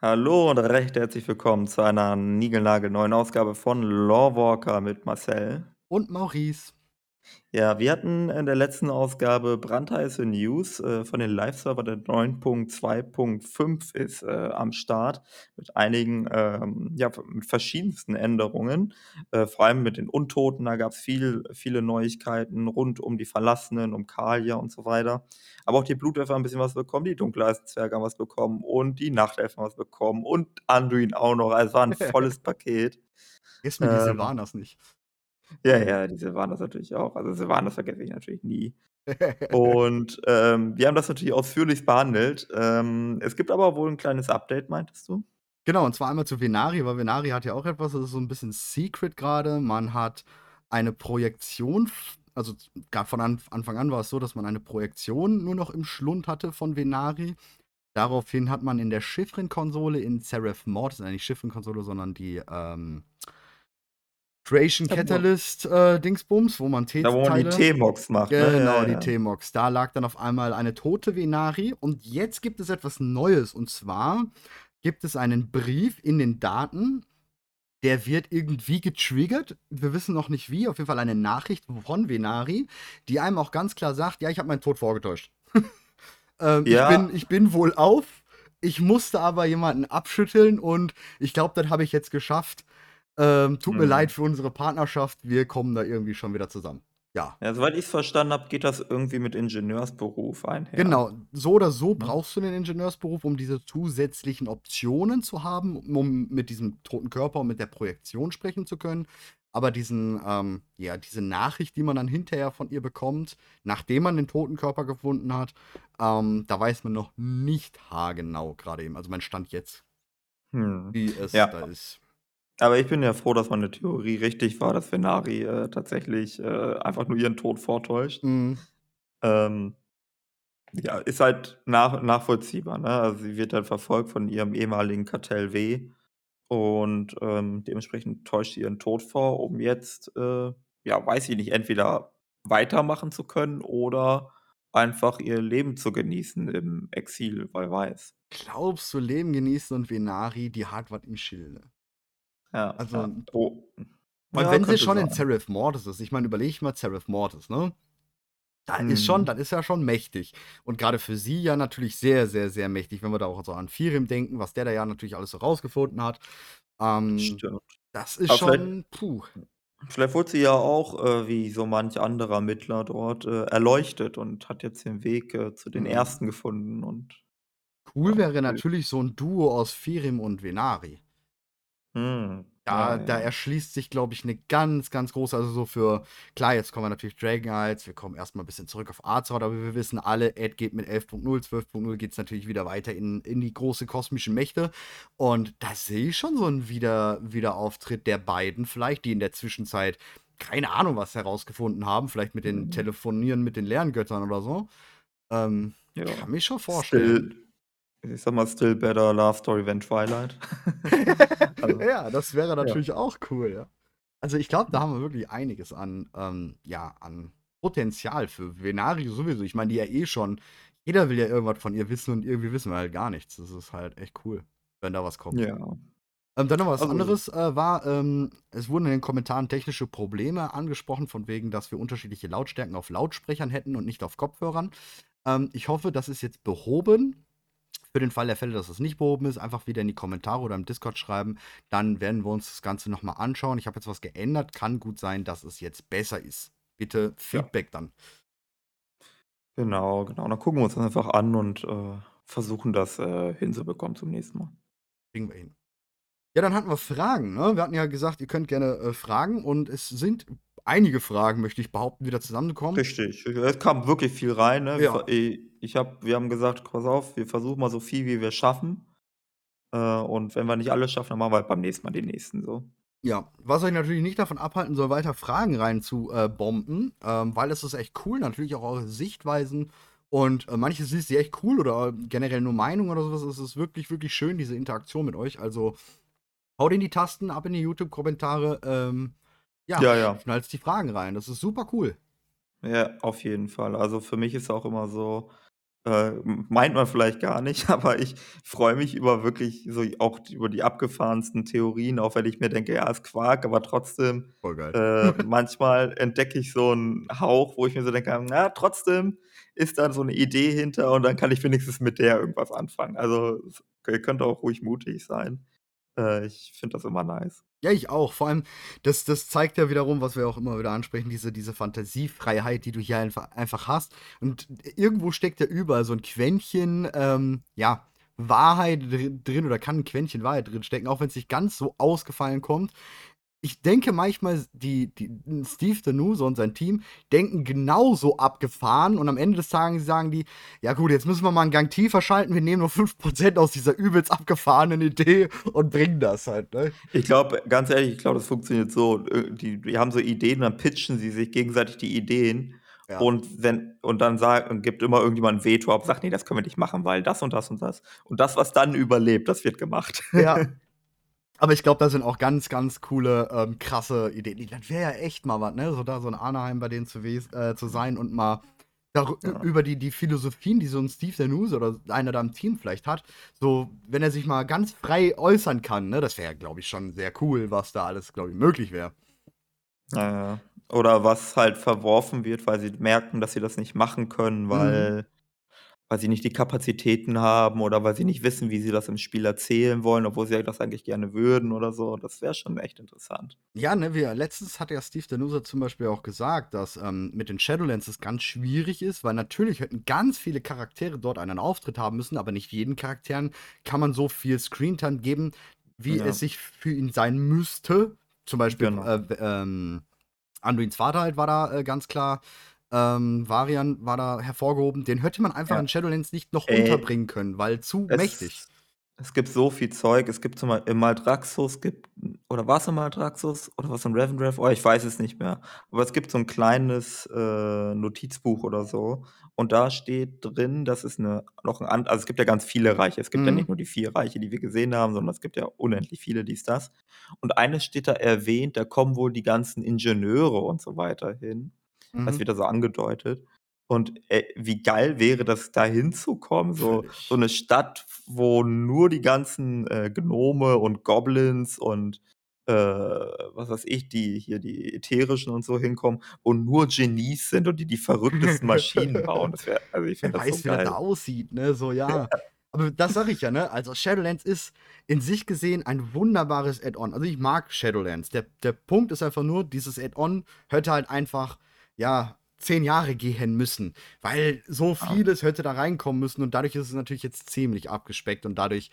Hallo und recht herzlich willkommen zu einer niegelnagelneuen Ausgabe von Lawwalker mit Marcel. Und Maurice. Ja, wir hatten in der letzten Ausgabe brandheiße News äh, von den Live-Server. Der 9.2.5 ist äh, am Start mit einigen, ähm, ja, mit verschiedensten Änderungen. Äh, vor allem mit den Untoten, da gab es viel, viele Neuigkeiten rund um die Verlassenen, um Kalia und so weiter. Aber auch die Blutwerfer haben ein bisschen was bekommen, die Dunkeleiszwerge haben was bekommen und die Nachtelfen haben was bekommen und Anduin auch noch. Also es war ein volles Paket. Vergiss mir die Ähm, Sylvanas nicht. Ja, ja, diese waren das natürlich auch. Also Sylvanas vergesse ich natürlich nie. Und, ähm, wir haben das natürlich ausführlich behandelt. Ähm, es gibt aber wohl ein kleines Update, meintest du? Genau, und zwar einmal zu Venari, weil Venari hat ja auch etwas, das ist so ein bisschen Secret gerade. Man hat eine Projektion, also von Anf Anfang an war es so, dass man eine Projektion nur noch im Schlund hatte von Venari. Daraufhin hat man in der Chiffrenkonsole in Seraph Mortis, äh, nicht Chiffrenkonsole, sondern die, ähm Creation Catalyst, äh, Dingsbums, wo man da, wo man die T-Mox macht, ne? Genau, Ja, die ja. T-Mox. Da lag dann auf einmal eine tote Venari und jetzt gibt es etwas Neues und zwar gibt es einen Brief in den Daten, der wird irgendwie getriggert. Wir wissen noch nicht wie, auf jeden Fall eine Nachricht von Venari, die einem auch ganz klar sagt, ja, ich habe meinen Tod vorgetäuscht. ähm, ich, Ja. bin, ich bin wohl auf, ich musste aber jemanden abschütteln und ich glaube, das habe ich jetzt geschafft. Ähm, tut mir Mhm. leid für unsere Partnerschaft, wir kommen da irgendwie schon wieder zusammen. Ja. Ja, soweit ich's verstanden habe, geht das irgendwie mit Ingenieursberuf einher. Genau, so oder so Ne? brauchst du den Ingenieursberuf, um diese zusätzlichen Optionen zu haben, um mit diesem toten Körper und mit der Projektion sprechen zu können. Aber diesen, ähm, ja, diese Nachricht, die man dann hinterher von ihr bekommt, nachdem man den toten Körper gefunden hat, ähm, da weiß man noch nicht haargenau gerade eben. Also mein Stand jetzt, Hm. wie es Ja. da ist. Aber ich bin ja froh, dass meine Theorie richtig war, dass Venari, äh, tatsächlich, äh, einfach nur ihren Tod vortäuscht. Mhm. Ähm, ja, ist halt nach nachvollziehbar, ne? Also, sie wird halt verfolgt von ihrem ehemaligen Kartell W und, ähm, dementsprechend täuscht sie ihren Tod vor, um jetzt, äh, ja, weiß ich nicht, entweder weitermachen zu können oder einfach ihr Leben zu genießen im Exil, wer weiß. Glaubst du, Leben genießen und Venari, die hat was im Schilde? Ja, Also, ja. Oh. Und Ja, wenn sie schon in sein. Seraph Mortis ist, ich meine, überleg mal Seraph Mortis, ne? Da ist schon Mhm. das ist ja schon mächtig. Und gerade für sie ja natürlich sehr, sehr, sehr mächtig, wenn wir da auch so an Firim denken, was der da ja natürlich alles so rausgefunden hat. Ähm, Stimmt. das ist Aber vielleicht schon puh. vielleicht wurde sie ja auch, äh, wie so manch anderer Mittler dort, äh, erleuchtet und hat jetzt den Weg, äh, zu den Mhm. Ersten gefunden und Cool ja, wäre cool. natürlich so 'n Duo aus Firim und Venari. Mhm. Da Ja, da erschließt sich, glaube ich, 'ne ganz, ganz große also so für klar, jetzt kommen wir natürlich Dragon Knights, wir kommen erst mal 'n bisschen zurück auf Azeroth, aber wir wissen alle, Ed geht mit 11.0, 12.0 geht's natürlich wieder weiter in in die große kosmischen Mächte. Und da sehe ich schon so 'n Wieder Wiederauftritt der beiden vielleicht, die in der Zwischenzeit keine Ahnung was herausgefunden haben, vielleicht mit den Mhm. Telefonieren mit den Lerngöttern oder so. Ähm, Ja. kann mich schon vorstellen. Still ich sage mal, still better Love Story than Twilight. Also, Ja, das wäre ja. natürlich auch cool, ja. Also, ich glaube, da haben wir wirklich einiges an, ähm, ja, an Potenzial für Venari sowieso. Ich meine, die ja eh schon jeder will ja irgendwas von ihr wissen und irgendwie wissen wir halt gar nichts. Das ist halt echt cool, wenn da was kommt. Ja. Ähm, dann noch was Also anderes, äh, war, ähm, es wurden in den Kommentaren technische Probleme angesprochen, von wegen, dass wir unterschiedliche Lautstärken auf Lautsprechern hätten und nicht auf Kopfhörern. Ähm, ich hoffe, das ist jetzt behoben. Für den Fall der Fälle, dass es nicht behoben ist, einfach wieder in die Kommentare oder im Discord schreiben. Dann werden wir uns das Ganze noch mal anschauen. Ich habe jetzt was geändert. Kann gut sein, dass es jetzt besser ist. Bitte Ja. Feedback dann. Genau, genau. Dann gucken wir uns das einfach an und, äh, versuchen das, äh, hinzubekommen zum nächsten Mal. Kriegen wir hin. Ja, dann hatten wir Fragen, ne? Wir hatten ja gesagt, ihr könnt gerne, äh, fragen und es sind einige Fragen, möchte ich behaupten, wieder zusammengekommen. Richtig. Es kam wirklich viel rein, ne? Wir Ja. äh, ich habe wir haben gesagt: „Pass auf, wir versuchen mal so viel, wie wir schaffen. Äh, und wenn wir nicht alles schaffen, dann machen wir halt beim nächsten Mal die nächsten so.“ Ja, was euch natürlich nicht davon abhalten soll, weiter Fragen rein zu, äh, ähm, weil es ist echt cool, natürlich auch eure Sichtweisen und, äh, manches ist echt cool oder generell nur Meinung oder so was. Es ist wirklich, wirklich schön, diese Interaktion mit euch. Also, haut in die Tasten, ab in die YouTube-Kommentare, ähm, ja, Ja, ja. schnallt die Fragen rein. Das ist super cool. Ja, auf jeden Fall. Also, für mich ist auch immer so Äh, meint man vielleicht gar nicht, aber ich freue mich über wirklich so auch über die abgefahrensten Theorien, auch wenn ich mir denke: „Ja, ist Quark“, aber trotzdem, Voll geil. äh, manchmal entdecke ich so 'n Hauch, wo ich mir so denke: „Na, trotzdem ist da so 'ne Idee hinter und dann kann ich wenigstens mit der irgendwas anfangen.“ Also, ihr könnt auch ruhig mutig sein. Äh, ich finde das immer nice. Ja, ich auch. Vor allem, das das zeigt ja wiederum, was wir auch immer wieder ansprechen, diese diese Phantasiefreiheit, die du hier einfa einfach hast. Und irgendwo steckt ja überall so 'n Quäntchen, ähm, ja, Wahrheit dri drin oder kann 'n Quäntchen Wahrheit drinstecken, auch wenn's nicht ganz so ausgefallen kommt. Ich denke manchmal, die die Steve Danuse und sein Team denken genauso abgefahren und am Ende des Tages sagen die: „Ja gut, jetzt müssen wir mal 'n Gang tiefer schalten. Wir nehmen nur 5 % aus dieser übelst abgefahrenen Idee und bringen das halt“, ne? Ich glaube ganz ehrlich, ich glaube, das funktioniert so, äh, die die haben so Ideen, dann pitchen sie sich gegenseitig die Ideen Ja. und wenn und dann sa gibt immer irgendjemand 'n Veto ab, sagt: „Ne, das können wir nicht machen, weil das und das und das.“ Und das, was dann überlebt, das wird gemacht. Ja. Aber ich glaube, da sind auch ganz, ganz coole, ähm, krasse Ideen. Das wäre ja echt mal was, ne, so da so in Anaheim bei denen zu äh, zu sein und mal Ja. über die die Philosophien, die so 'n Steve Danuse oder einer da im Team vielleicht hat so, wenn er sich mal ganz frei äußern kann, ne? Das wäre, glaube ich, schon sehr cool, was da alles, glaube ich, möglich wäre. Ja, ja. Oder was halt verworfen wird, weil sie merken, dass sie das nicht machen können, Mhm. Weil sie nicht die Kapazitäten haben oder weil sie nicht wissen, wie sie das im Spiel erzählen wollen, obwohl sie das eigentlich gerne würden oder so. Das wäre schon echt interessant. Ja, ne, wir letztens hat ja Steve Danuse zum Beispiel auch gesagt, dass, ähm, mit den Shadowlands es ganz schwierig ist, weil natürlich hätten ganz viele Charaktere dort einen Auftritt haben müssen, aber nicht jeden Charakteren kann man so viel Screentime geben, wie Ja. es sich für ihn sein müsste. Zum Beispiel, Genau. äh, ähm, Anduins Vater halt war da, äh, ganz klar. Ähm, Varian war da hervorgehoben. Den hätte man einfach Ja. in Shadowlands nicht noch Ey unterbringen können, weil zu mächtig. es es gibt so viel Zeug. Es gibt zum Bei im Maldraxxus gibt oder war's im Maldraxxus oder war's im Revendreth? Oh, ich weiß es nicht mehr. Aber es gibt so 'n kleines, äh, Notizbuch oder so und da steht drin, dass es 'ne noch 'n an also, es gibt ja ganz viele Reiche. Es gibt ja nicht Mhm. nur die 4 Reiche, die wir gesehen haben, sondern es gibt ja unendlich viele, dies, das. Und eines steht da erwähnt, da kommen wohl die ganzen Ingenieure und so weiter hin. Das Mhm. wird da so angedeutet. Und, ey, wie geil wäre das, da hinzukommen, so so Völlig. 'ne Stadt, wo nur die ganzen, äh, Gnome und Goblins und, äh, was weiß ich, die hier die Ätherischen und so hinkommen und nur Genies sind und die die verrücktesten Maschinen bauen. Das wäre also, ich Wer fände das so weiß, wie das da geil. aussieht, ne, so, ja. Aber das sage ich ja, ne? Also, Shadowlands ist in sich gesehen ein wunderbares Add-on. Also, ich mag Shadowlands. Der der Punkt ist einfach nur, dieses Add-on hätte halt einfach, ja, 10 Jahre gehen müssen, weil so vieles hätte da reinkommen müssen und dadurch ist es natürlich jetzt ziemlich abgespeckt und dadurch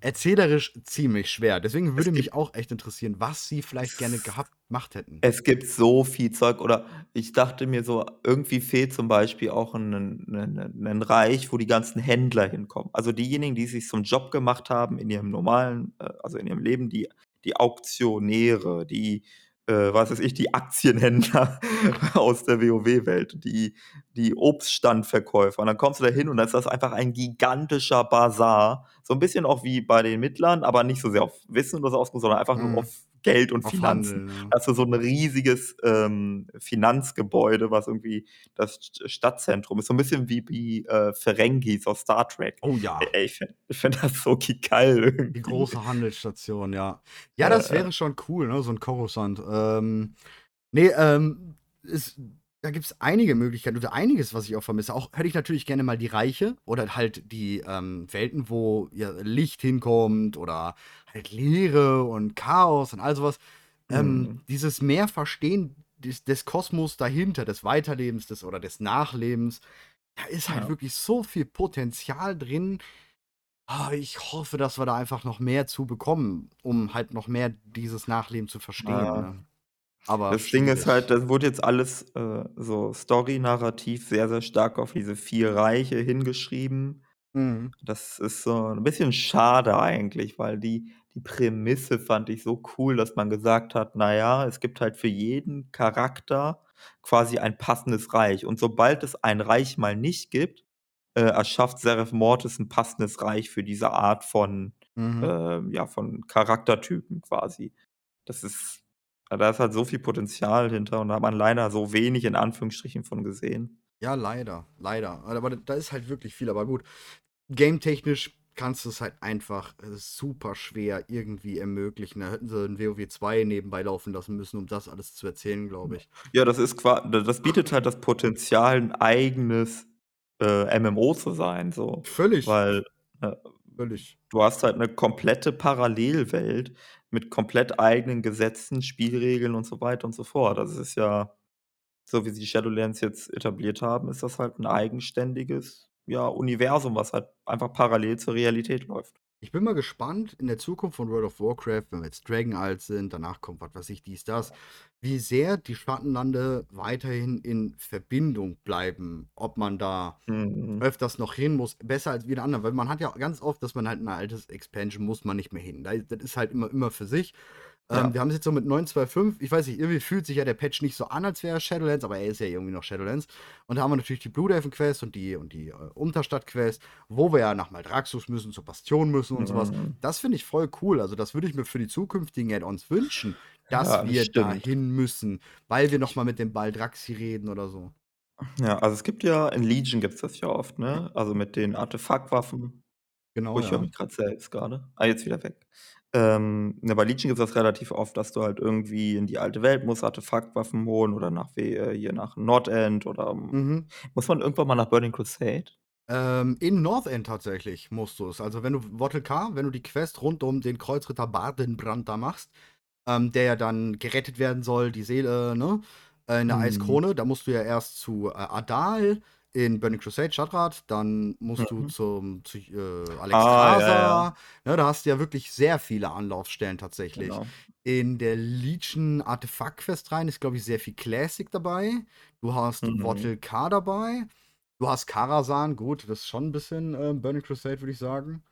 erzählerisch ziemlich schwer. Deswegen Es würde mich auch echt interessieren, was sie vielleicht gerne gehabt gemacht hätten. es gibt so viel Zeug oder ich dachte mir so, irgendwie fehlt zum Beispiel auch 'n 'nen 'nen 'nen 'nen Reich, wo die ganzen Händler hinkommen. Also, diejenigen, die sich's zum Job gemacht haben in ihrem normalen äh, also, in ihrem Leben, die die Auktionäre, die, äh, was weiß ich, die Aktienhändler aus der WoW-Welt, die die Obststandverkäufer. Und dann kommst du da hin und dann ist das einfach ein gigantischer Basar. So 'n bisschen auch wie bei den Mittlern, aber nicht so sehr auf Wissen oder so aus, sondern einfach nur Mhm. auf Geld und Auf Finanzen. Da hast du so 'n riesiges, ähm, Finanzgebäude, was irgendwie das St Stadtzentrum ist. So 'n bisschen wie wie, äh, Ferengis aus Star Trek. Oh ja. ey, ich finde ich finde das so geil Die irgendwie. große Handelsstation, ja. Ja, Äh, das äh. wäre schon cool, ne, so 'n Coruscant. Ähm, ne, ähm, es da gibt's einige Möglichkeiten oder einiges, was ich auch vermisse. Auch hätte ich natürlich gerne mal die Reiche oder halt die, ähm, Welten, wo, ja, Licht hinkommt oder halt Leere und Chaos und all so was. Ähm, Mhm. dieses mehr Verstehen des des Kosmos dahinter, des Weiterlebens, des oder des Nachlebens. Da ist halt Ja. wirklich so viel Potenzial drin. Ah, ich hoffe, dass wir da einfach noch mehr zu bekommen, um halt noch mehr dieses Nachleben zu verstehen, Ja. ne? Aber Das Ding ist halt, schwierig. das wurde jetzt alles, äh, so Story-narrativ sehr, sehr stark auf diese 4 Reiche hingeschrieben. Mhm. Das ist so 'n bisschen schade eigentlich, weil die die Prämisse fand ich so cool, dass man gesagt hat: „Na ja, es gibt halt für jeden Charakter quasi ein passendes Reich.“ Und sobald es ein Reich mal nicht gibt, äh, erschafft Zeref Mortis 'n passendes Reich für diese Art von, Mhm. ähm, ja, von Charaktertypen quasi. Das ist da ist halt so viel Potenzial hinter und da hat man leider so wenig in Anführungsstrichen von gesehen. Ja, leider, leider. Aber da ist halt wirklich viel. Aber gut, game-technisch kannst du es halt einfach äh, super schwer irgendwie ermöglichen. Da hätten sie ein WoW 2 nebenbei laufen lassen müssen, um das alles zu erzählen, glaube ich. Ja, das ist das bietet halt das Potenzial, ein eigenes, äh, MMO zu sein, so. Völlig. Weil, äh, Völlig. du hast halt eine komplette Parallelwelt mit komplett eigenen Gesetzen, Spielregeln und so weiter und so fort. Das ist ja so wie sie Shadowlands jetzt etabliert haben, ist das halt ein eigenständiges, ja, Universum, was halt einfach parallel zur Realität läuft. Ich bin mal gespannt in der Zukunft von World of Warcraft, wenn wir jetzt Dragon alt sind, danach kommt was weiß ich, dies, das, wie sehr die Schattenlande weiterhin in Verbindung bleiben, ob man da Mhm. öfters noch hin muss, besser als wieder andere, weil man hat ja ganz oft, dass man halt ein altes Expansion muss man nicht mehr hin. Da- Das ist halt immer, immer für sich. Ja. Ähm, wir haben es jetzt so mit 9.2.5, ich weiß nicht, irgendwie fühlt sich ja der Patch nicht so an, als wäre er Shadowlands, aber er ist ja irgendwie noch Shadowlands. Und da haben wir natürlich die Blue Delphin Quest und die, und die äh, Unterstadt Quest, wo wir ja nach Maldraxxus müssen, zur Bastion müssen und sowas. Mhm. Das finde ich voll cool. Also, das würde ich mir für die zukünftigen Add-ons wünschen, dass Ja, das wir stimmt. dahin müssen, weil wir nochmal mit dem Baldraxi reden oder so. Ja, also es gibt ja in Legion gibt's das ja oft, ne? Also mit den Artefaktwaffen. Genau. Oh, ich höre ja. mich gerade selbst gerade. Ah, jetzt wieder weg. Ähm, ne, bei Legion gibt's das relativ oft, dass du halt irgendwie in die alte Welt musst, Artefaktwaffen holen oder nach äh, hier nach Nordend oder Mhm. muss man irgendwann mal nach Burning Crusade? Ähm, in Northend tatsächlich musst du es. Also, wenn du Wortel K, wenn du die Quest rund um den Kreuzritter Bardenbrand da machst, ähm, der ja dann gerettet werden soll, die Seele, ne? Äh, in der Mhm. Eiskrone, da musst du ja erst zu äh, Adal in Burning Crusade, Stadtrat, dann musst du Mhm. zum zu, äh, Alex Ah, ja, Rasa. ja. Ne, da hast du ja wirklich sehr viele Anlaufstellen tatsächlich. Genau. In der Legion Artefakt Quest rein ist, glaube ich, sehr viel Classic dabei. Du hast Mhm. Wortel K dabei. Du hast Karasan, gut, das ist schon ein bisschen äh, Burning Crusade, würde ich sagen.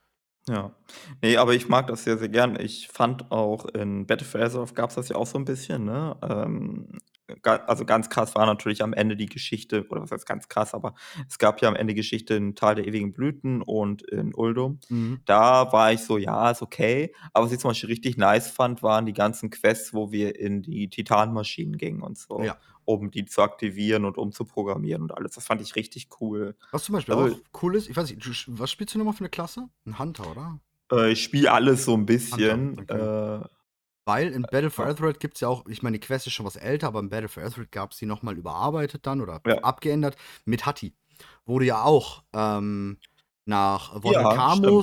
Ja. Ne, aber ich mag das sehr, sehr gern. Ich fand auch in Battle for Azeroth gab's das ja auch so 'n bisschen, ne? Ähm, also ganz krass war natürlich am Ende die Geschichte oder was heißt ganz krass, aber es gab ja am Ende Geschichte in Tal der ewigen Blüten und in Uldum. Mhm. Da war ich so: „Ja, ist okay.“ Aber was ich zum Beispiel richtig nice fand, waren die ganzen Quests, wo wir in die Titanmaschinen gingen und so, Ja. um die zu aktivieren und umzuprogrammieren und alles. Das fand ich richtig cool. Was zum Beispiel Also auch cool ist, ich weiß nicht, was spielst du nochmal für eine Klasse? 'N Hunter, oder? Äh, ich spiele alles so 'n bisschen, okay. äh Weil in Battle for ja. Azeroth gibt's ja auch ich meine, die Quest ist schon was älter, aber in Battle for Azeroth gab's die noch mal überarbeitet dann oder Ja. abgeändert mit Hatti, du ja auch, ähm, nach Wortel Ja,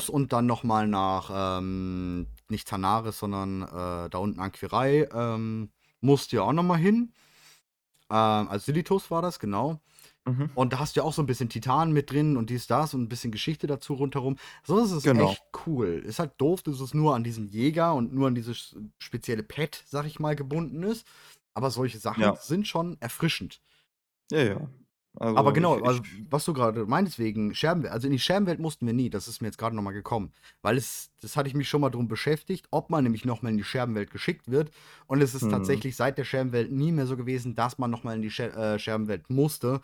und dann noch mal nach, ähm, nicht Tanaris, sondern, äh, da unten Anquirei, ähm, musst du ja auch noch mal hin. Ähm, also Silithos war das, genau. Mhm. Und da hast du ja auch so 'n bisschen Titan mit drin und dies, das und 'n bisschen Geschichte dazu rundherum. So ist es Genau. echt cool. Ist halt doof, dass es nur an diesen Jäger und nur an dieses spezielle Pet, sage ich mal, gebunden ist. Aber solche Sachen Ja. sind schon erfrischend. Ja, ja. Also, Aber genau, also was du gerade meintest wegen Scherbenwelt also in die Scherbenwelt mussten wir nie, das ist mir jetzt gerade noch mal gekommen. Weil es das hatte ich mich schon mal drum beschäftigt, ob man nämlich noch mal in die Scherbenwelt geschickt wird. Und es ist Mhm. tatsächlich seit der Scherbenwelt nie mehr so gewesen, dass man noch mal in die Scher äh, Scherbenwelt musste.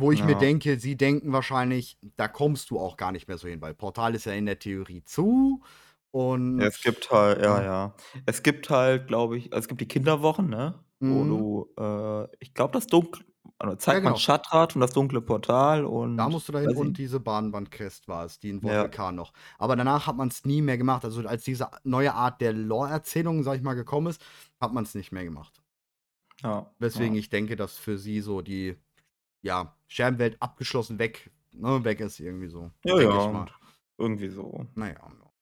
Wo ich mir Ja. denke, sie denken wahrscheinlich, da kommst du auch gar nicht mehr so hin, weil Portal ist ja in der Theorie zu und Ja, es gibt halt ja, ja. ja. Es gibt halt, glaube ich also, es gibt die Kinderwochen, ne, wo Mhm. du, äh ich glaube, das dunkle Ja, zeigt man genau. Schattrat und das dunkle Portal Da und musst du dahin und diese Bahnwand-Quest war es, die in Wortel Ja. Noch. Aber danach hat man's nie mehr gemacht. Also, als diese neue Art der Lore-Erzählung, sage ich mal, gekommen ist, hat man's nicht mehr gemacht. Ja, Weswegen ja. ich denke, dass für sie so die, ja, Scherbenwelt abgeschlossen weg ne, weg ist irgendwie so, Ja, ja, irgendwie so. Na ja, ja.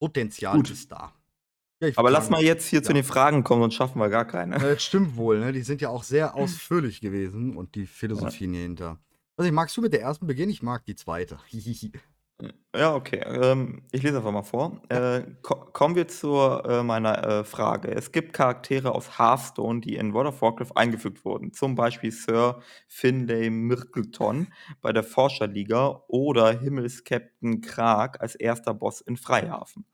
Potenzial Gut. ist da. Ja, Aber lass mal jetzt hier zu ja. den Fragen kommen, sonst schaffen wir gar keine. Äh, stimmt wohl, ne? Die sind ja auch sehr ausführlich gewesen und die Ja. Philosophien hier hinter. Nicht, magst du mit der ersten beginnen? Ich mag die zweite. Ja, okay. Ähm, ich lese einfach mal vor. Ja. Äh, ko kommen wir zur äh, meiner, äh, Frage. Es gibt Charaktere aus Hearthstone, die in World of Warcraft eingefügt wurden, zum Beispiel Sir Finlay Myrkleton bei der Forscherliga oder Himmelskapitän Krag als erster Boss in Freihafen.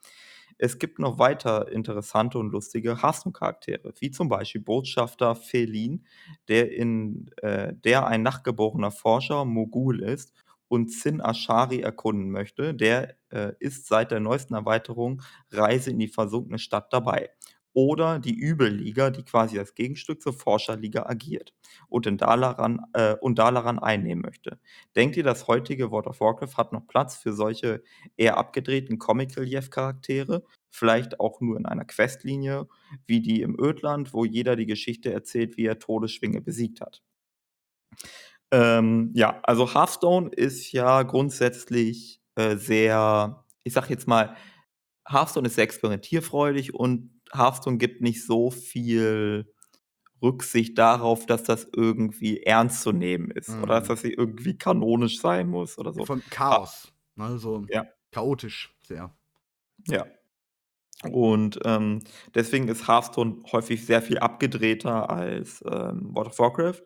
Es gibt noch weiter interessante und lustige Hearthstone-Charaktere, wie zum Beispiel Botschafter Felin, der in äh, der ein nachgeborener Forscher Mogul ist und Zin Ashari erkunden möchte. Der, äh, ist seit der neuesten Erweiterung Reise in die versunkene Stadt dabei. oder die Übelliga, die quasi als Gegenstück zur Forscherliga agiert und in Dalaran äh, und Dalaran einnehmen möchte. Denkt ihr, das heutige World of Warcraft hat noch Platz für solche eher abgedrehten Comic-Relief-Charaktere? Vielleicht auch nur in einer Questlinie, wie die im Ödland, wo jeder die Geschichte erzählt, wie er Todesschwinge besiegt hat. Ähm, ja, also Hearthstone ist ja grundsätzlich äh, sehr, ich sag jetzt mal, Hearthstone ist sehr experimentierfreudig und Hearthstone gibt nicht so viel Rücksicht darauf, dass das irgendwie ernst zu nehmen ist mhm. oder dass das irgendwie kanonisch sein muss oder so. Von Chaos, ne, so ja. chaotisch sehr. Ja. Und ähm, deswegen ist Hearthstone häufig sehr viel abgedrehter als ähm, World of Warcraft.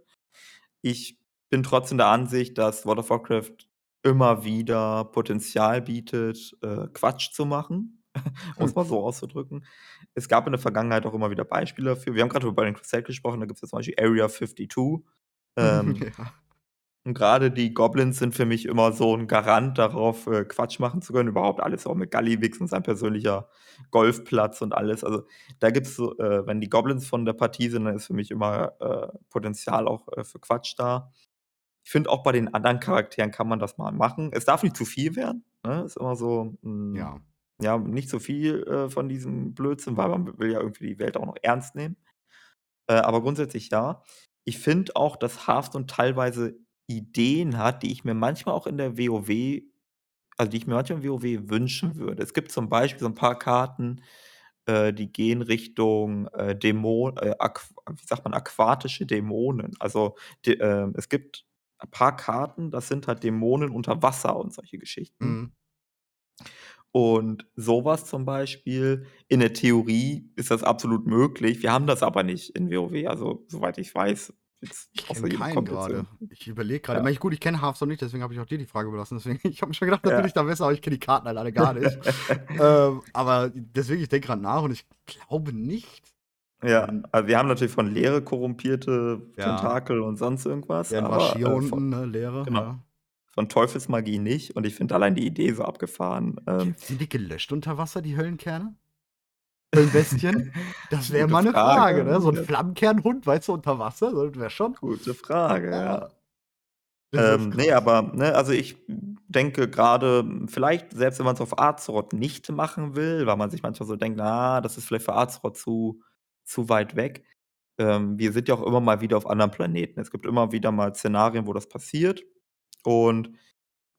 Ich bin trotzdem der Ansicht, dass World of Warcraft immer wieder Potenzial bietet, äh, Quatsch zu machen, um es mal so auszudrücken. Es gab in der Vergangenheit auch immer wieder Beispiele dafür. Wir haben gerade über Burning Crusade gesprochen, da gibt es ja zum Beispiel Area 52. Ähm, ja. Und gerade die Goblins sind für mich immer so ein Garant darauf, äh, Quatsch machen zu können. Überhaupt alles auch mit Gallywix und sein persönlicher Golfplatz und alles. Also da gibt es so, äh, wenn die Goblins von der Partie sind, dann ist für mich immer äh, Potenzial auch äh, für Quatsch da. Ich finde auch bei den anderen Charakteren kann man das mal machen. Es darf nicht zu viel werden. Ne? Ist immer so, mh, hm, Ja. ja, nicht zu viel äh, von diesem Blödsinn, weil man will ja irgendwie die Welt auch noch ernst nehmen. Äh, aber grundsätzlich ja. Ich finde auch, dass Hearthstone teilweise Ideen hat, die ich mir manchmal auch in der WoW also die ich mir manchmal in WoW wünschen würde. Es gibt zum Beispiel so ein paar Karten, äh, die gehen Richtung äh, Dämon, äh, wie sagt man, aquatische Dämonen. Also de, äh, es gibt ein paar Karten, das sind halt Dämonen unter Wasser und solche Geschichten. Mhm. Und sowas zum Beispiel, in der Theorie ist das absolut möglich. Wir haben das aber nicht in WoW. Also, soweit ich weiß, Jetzt ich kenne keinen gerade. Ich überlege gerade. Ja. gut, ich kenne Hearthstone nicht, deswegen habe ich auch dir die Frage überlassen. Deswegen, ich habe mir schon gedacht, da ja. bin ich da besser, aber ich kenne die Karten halt alle gar nicht. ähm, aber deswegen, ich denke gerade nach und ich glaube nicht. Ja, also wir haben natürlich von Leere korrumpierte ja. Tentakel und sonst irgendwas. Ja, aber hier äh, unten, ne, Leere. Genau. Ja. Von Teufelsmagie nicht. Und ich finde allein die Idee so abgefahren. Ähm, Sind die gelöscht unter Wasser, die Höllenkerne? Höllenbestien? Das wäre mal eine Frage, Frage, ne? So ein Flammenkernhund, weißt du, unter Wasser, das wäre schon. Gute Frage, ja. Ähm, nee, aber, ne, also ich denke gerade, vielleicht, selbst wenn man es auf Azeroth nicht machen will, weil man sich manchmal so denkt, na, das ist vielleicht für Azeroth zu, zu weit weg. Ähm, wir sind ja auch immer mal wieder auf anderen Planeten. Es gibt immer wieder mal Szenarien, wo das passiert. Und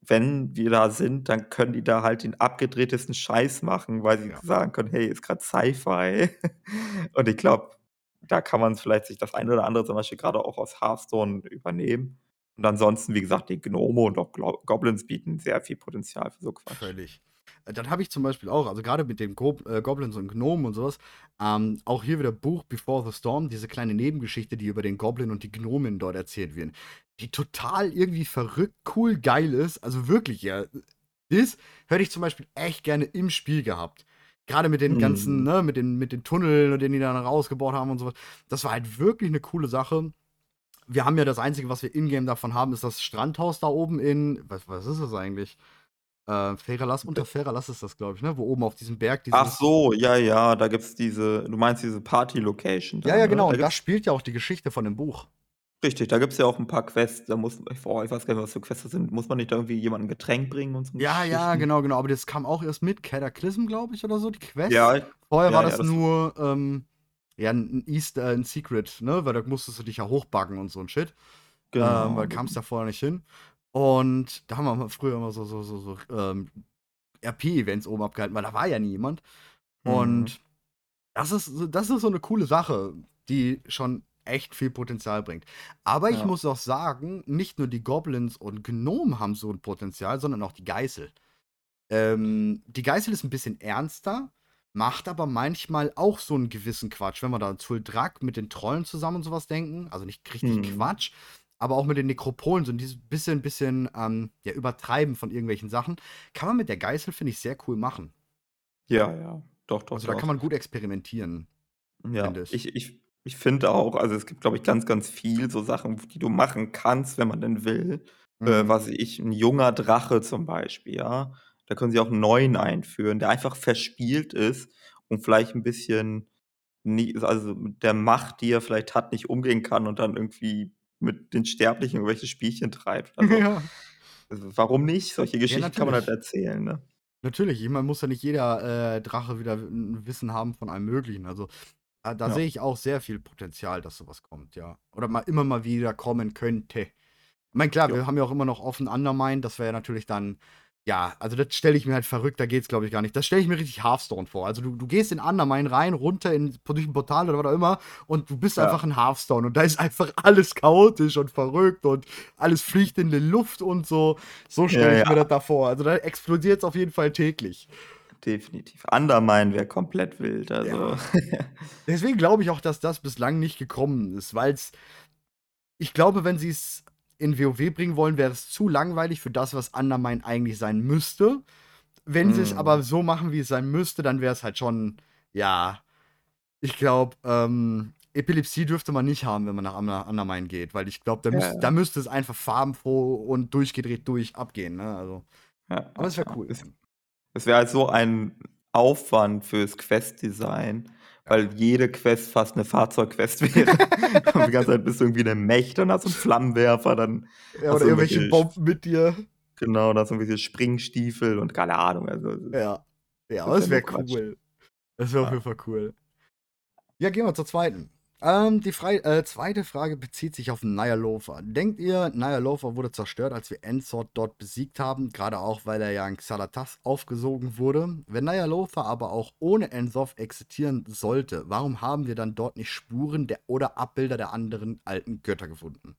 wenn wir da sind, dann können die da halt den abgedrehtesten Scheiß machen, weil sie ja. sagen können, hey, ist gerade Sci-Fi. Und ich glaube, da kann man vielleicht sich das eine oder andere zum Beispiel gerade auch aus Hearthstone übernehmen. Und ansonsten, wie gesagt, die Gnome und auch Goblins bieten sehr viel Potenzial für so Quatsch. Völlig. Äh, dann habe ich zum Beispiel auch, also gerade mit den Go äh, Goblins und Gnomen und sowas, ähm, auch hier wieder Buch Before the Storm, diese kleine Nebengeschichte, die über den Goblin und die Gnomen dort erzählt wird, die total irgendwie verrückt, cool, geil ist. Also wirklich, ja. Das hätte ich zum Beispiel echt gerne im Spiel gehabt. Gerade mit den ganzen, mm. ne, mit den, mit den Tunneln, den die dann rausgebaut haben und sowas. Das war halt wirklich eine coole Sache. Wir haben ja das Einzige, was wir in-game davon haben, ist das Strandhaus da oben in. Was, was ist das eigentlich? Äh, Feralas, unter Feralas ist das, glaube ich, ne? Wo oben auf diesem Berg Ach so, ja, ja, da gibt es diese, du meinst diese Party-Location. Ja, ja, genau, da und da spielt ja auch die Geschichte von dem Buch. Richtig, da gibt es ja auch ein paar Quests, da muss oh, ich weiß gar nicht, was für Quests das sind. Muss man nicht da irgendwie jemandem ein Getränk bringen und so Ja, ja, genau, genau, aber das kam auch erst mit Cataclysm, glaube ich, oder so, die Quest. Ja, Vorher ja, war das, ja, das nur, ähm, ja, ein Easter, ein Secret, ne? Weil da musstest du dich ja hochbacken und so ein Shit. Genau. Ähm, weil kamst da vorher nicht hin. Und da haben wir früher immer so, so, so, so ähm, RP-Events oben abgehalten, weil da war ja niemand. Mhm. Und das ist, das ist so eine coole Sache, die schon echt viel Potenzial bringt. Aber ich muss auch sagen, nicht nur die Goblins und Gnomen haben so ein Potenzial, sondern auch die Geißel. Ähm, die Geißel ist ein bisschen ernster, macht aber manchmal auch so einen gewissen Quatsch. Wenn wir da Zuldrak mit den Trollen zusammen und sowas denken, also nicht richtig mhm. Quatsch, aber auch mit den Nekropolen, so dieses bisschen, bisschen ähm, ja, Übertreiben von irgendwelchen Sachen, kann man mit der Geißel, finde ich, sehr cool machen. Ja, ja, doch, doch. Also da kann man gut experimentieren. Ja, ich, ich, ich, ich finde auch, also es gibt, glaube ich, ganz, ganz viel so Sachen, die du machen kannst, wenn man denn will. Äh, mhm. was ich, ein junger Drache zum Beispiel, ja. Da können sie auch einen neuen einführen, der einfach verspielt ist und vielleicht ein bisschen nie also, mit der Macht, die er vielleicht hat, nicht umgehen kann und dann irgendwie mit den Sterblichen irgendwelche Spielchen treibt. Also, Ja. warum nicht? Solche Ja, Geschichten kann man halt erzählen, ne? Natürlich, ich meine, muss ja nicht jeder, äh, Drache wieder 'n Wissen haben von allem Möglichen. Also, da sehe Ja. ich auch sehr viel Potenzial, dass so was kommt, ja. Oder mal immer mal wieder kommen könnte. Ich meine, klar, Ja. wir haben ja auch immer noch offen Undermine, das wäre ja natürlich dann ja, also, das stelle ich mir halt verrückt, da geht's, glaube ich, gar nicht. Das stelle ich mir richtig Hearthstone vor. Also, du du gehst in Undermine rein, runter in durch 'n Portal oder was auch immer und du bist Ja. einfach in Hearthstone und da ist einfach alles chaotisch und verrückt und alles fliegt in die Luft und so. So Ja, stelle ich mir ja. das da vor. Also, da explodiert's auf jeden Fall täglich. Definitiv. Undermine wäre komplett wild, also Ja. Deswegen glaube ich auch, dass das bislang nicht gekommen ist, weil's ich glaube, wenn sie's in WoW bringen wollen, wäre es zu langweilig für das, was Undermine eigentlich sein müsste. Wenn sie's aber Mhm. so machen, wie es sein müsste, dann wäre es halt schon ja, ich glaube, ähm, Epilepsie dürfte man nicht haben, wenn man nach Under Undermine geht, weil ich glaube, da Ja, müsst da müsste es einfach farbenfroh und durchgedreht durch abgehen, ne? Also Ja, aber es wäre cool. Es es wäre halt so ein Aufwand fürs Quest-Design. Weil jede Quest fast 'ne Fahrzeug-Quest wäre. Und die ganze Zeit bist du irgendwie 'ne Mech, dann hast du 'n Flammenwerfer, dann Ja, oder irgendwelche Bomben mit dir. genau, dann hast du irgendwelche Springstiefel und keine Ahnung, also Ja. Ja, das ja wäre Quatsch. cool. Das wäre auf Ja. jeden Fall cool. Ja, gehen wir zur 2. Ähm, die frei äh, 2. Frage bezieht sich auf Ny'alotha. Denkt ihr, Ny'alotha wurde zerstört, als wir Ensword dort besiegt haben, grade auch, weil er ja in Xal'atath aufgesogen wurde? Wenn Ny'alotha aber auch ohne N'Zoth existieren sollte, warum haben wir dann dort nicht Spuren der oder Abbilder der anderen alten Götter gefunden?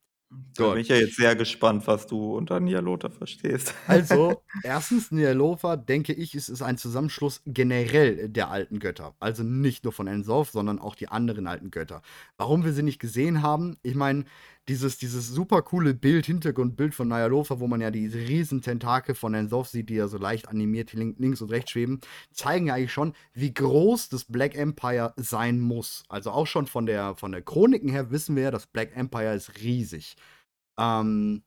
Da bin ich ja jetzt sehr gespannt, was du unter Ny'alotha verstehst. Also, 1. Ny'alotha, denke ich, es ist ein Zusammenschluss generell der alten Götter. Also, nicht nur von N'Zoth, sondern auch die anderen alten Götter. Warum wir sie nicht gesehen haben? Ich meine, dieses dieses super coole Bild Hintergrundbild von Ny'alotha, wo man ja diese riesen Tentakel von N'Zoth sieht, die ja so leicht animiert lin links und rechts schweben, zeigen ja eigentlich schon, wie groß das Black Empire sein muss. Also, auch schon von der von der Chroniken her wissen wir ja, das Black Empire ist riesig. Ähm,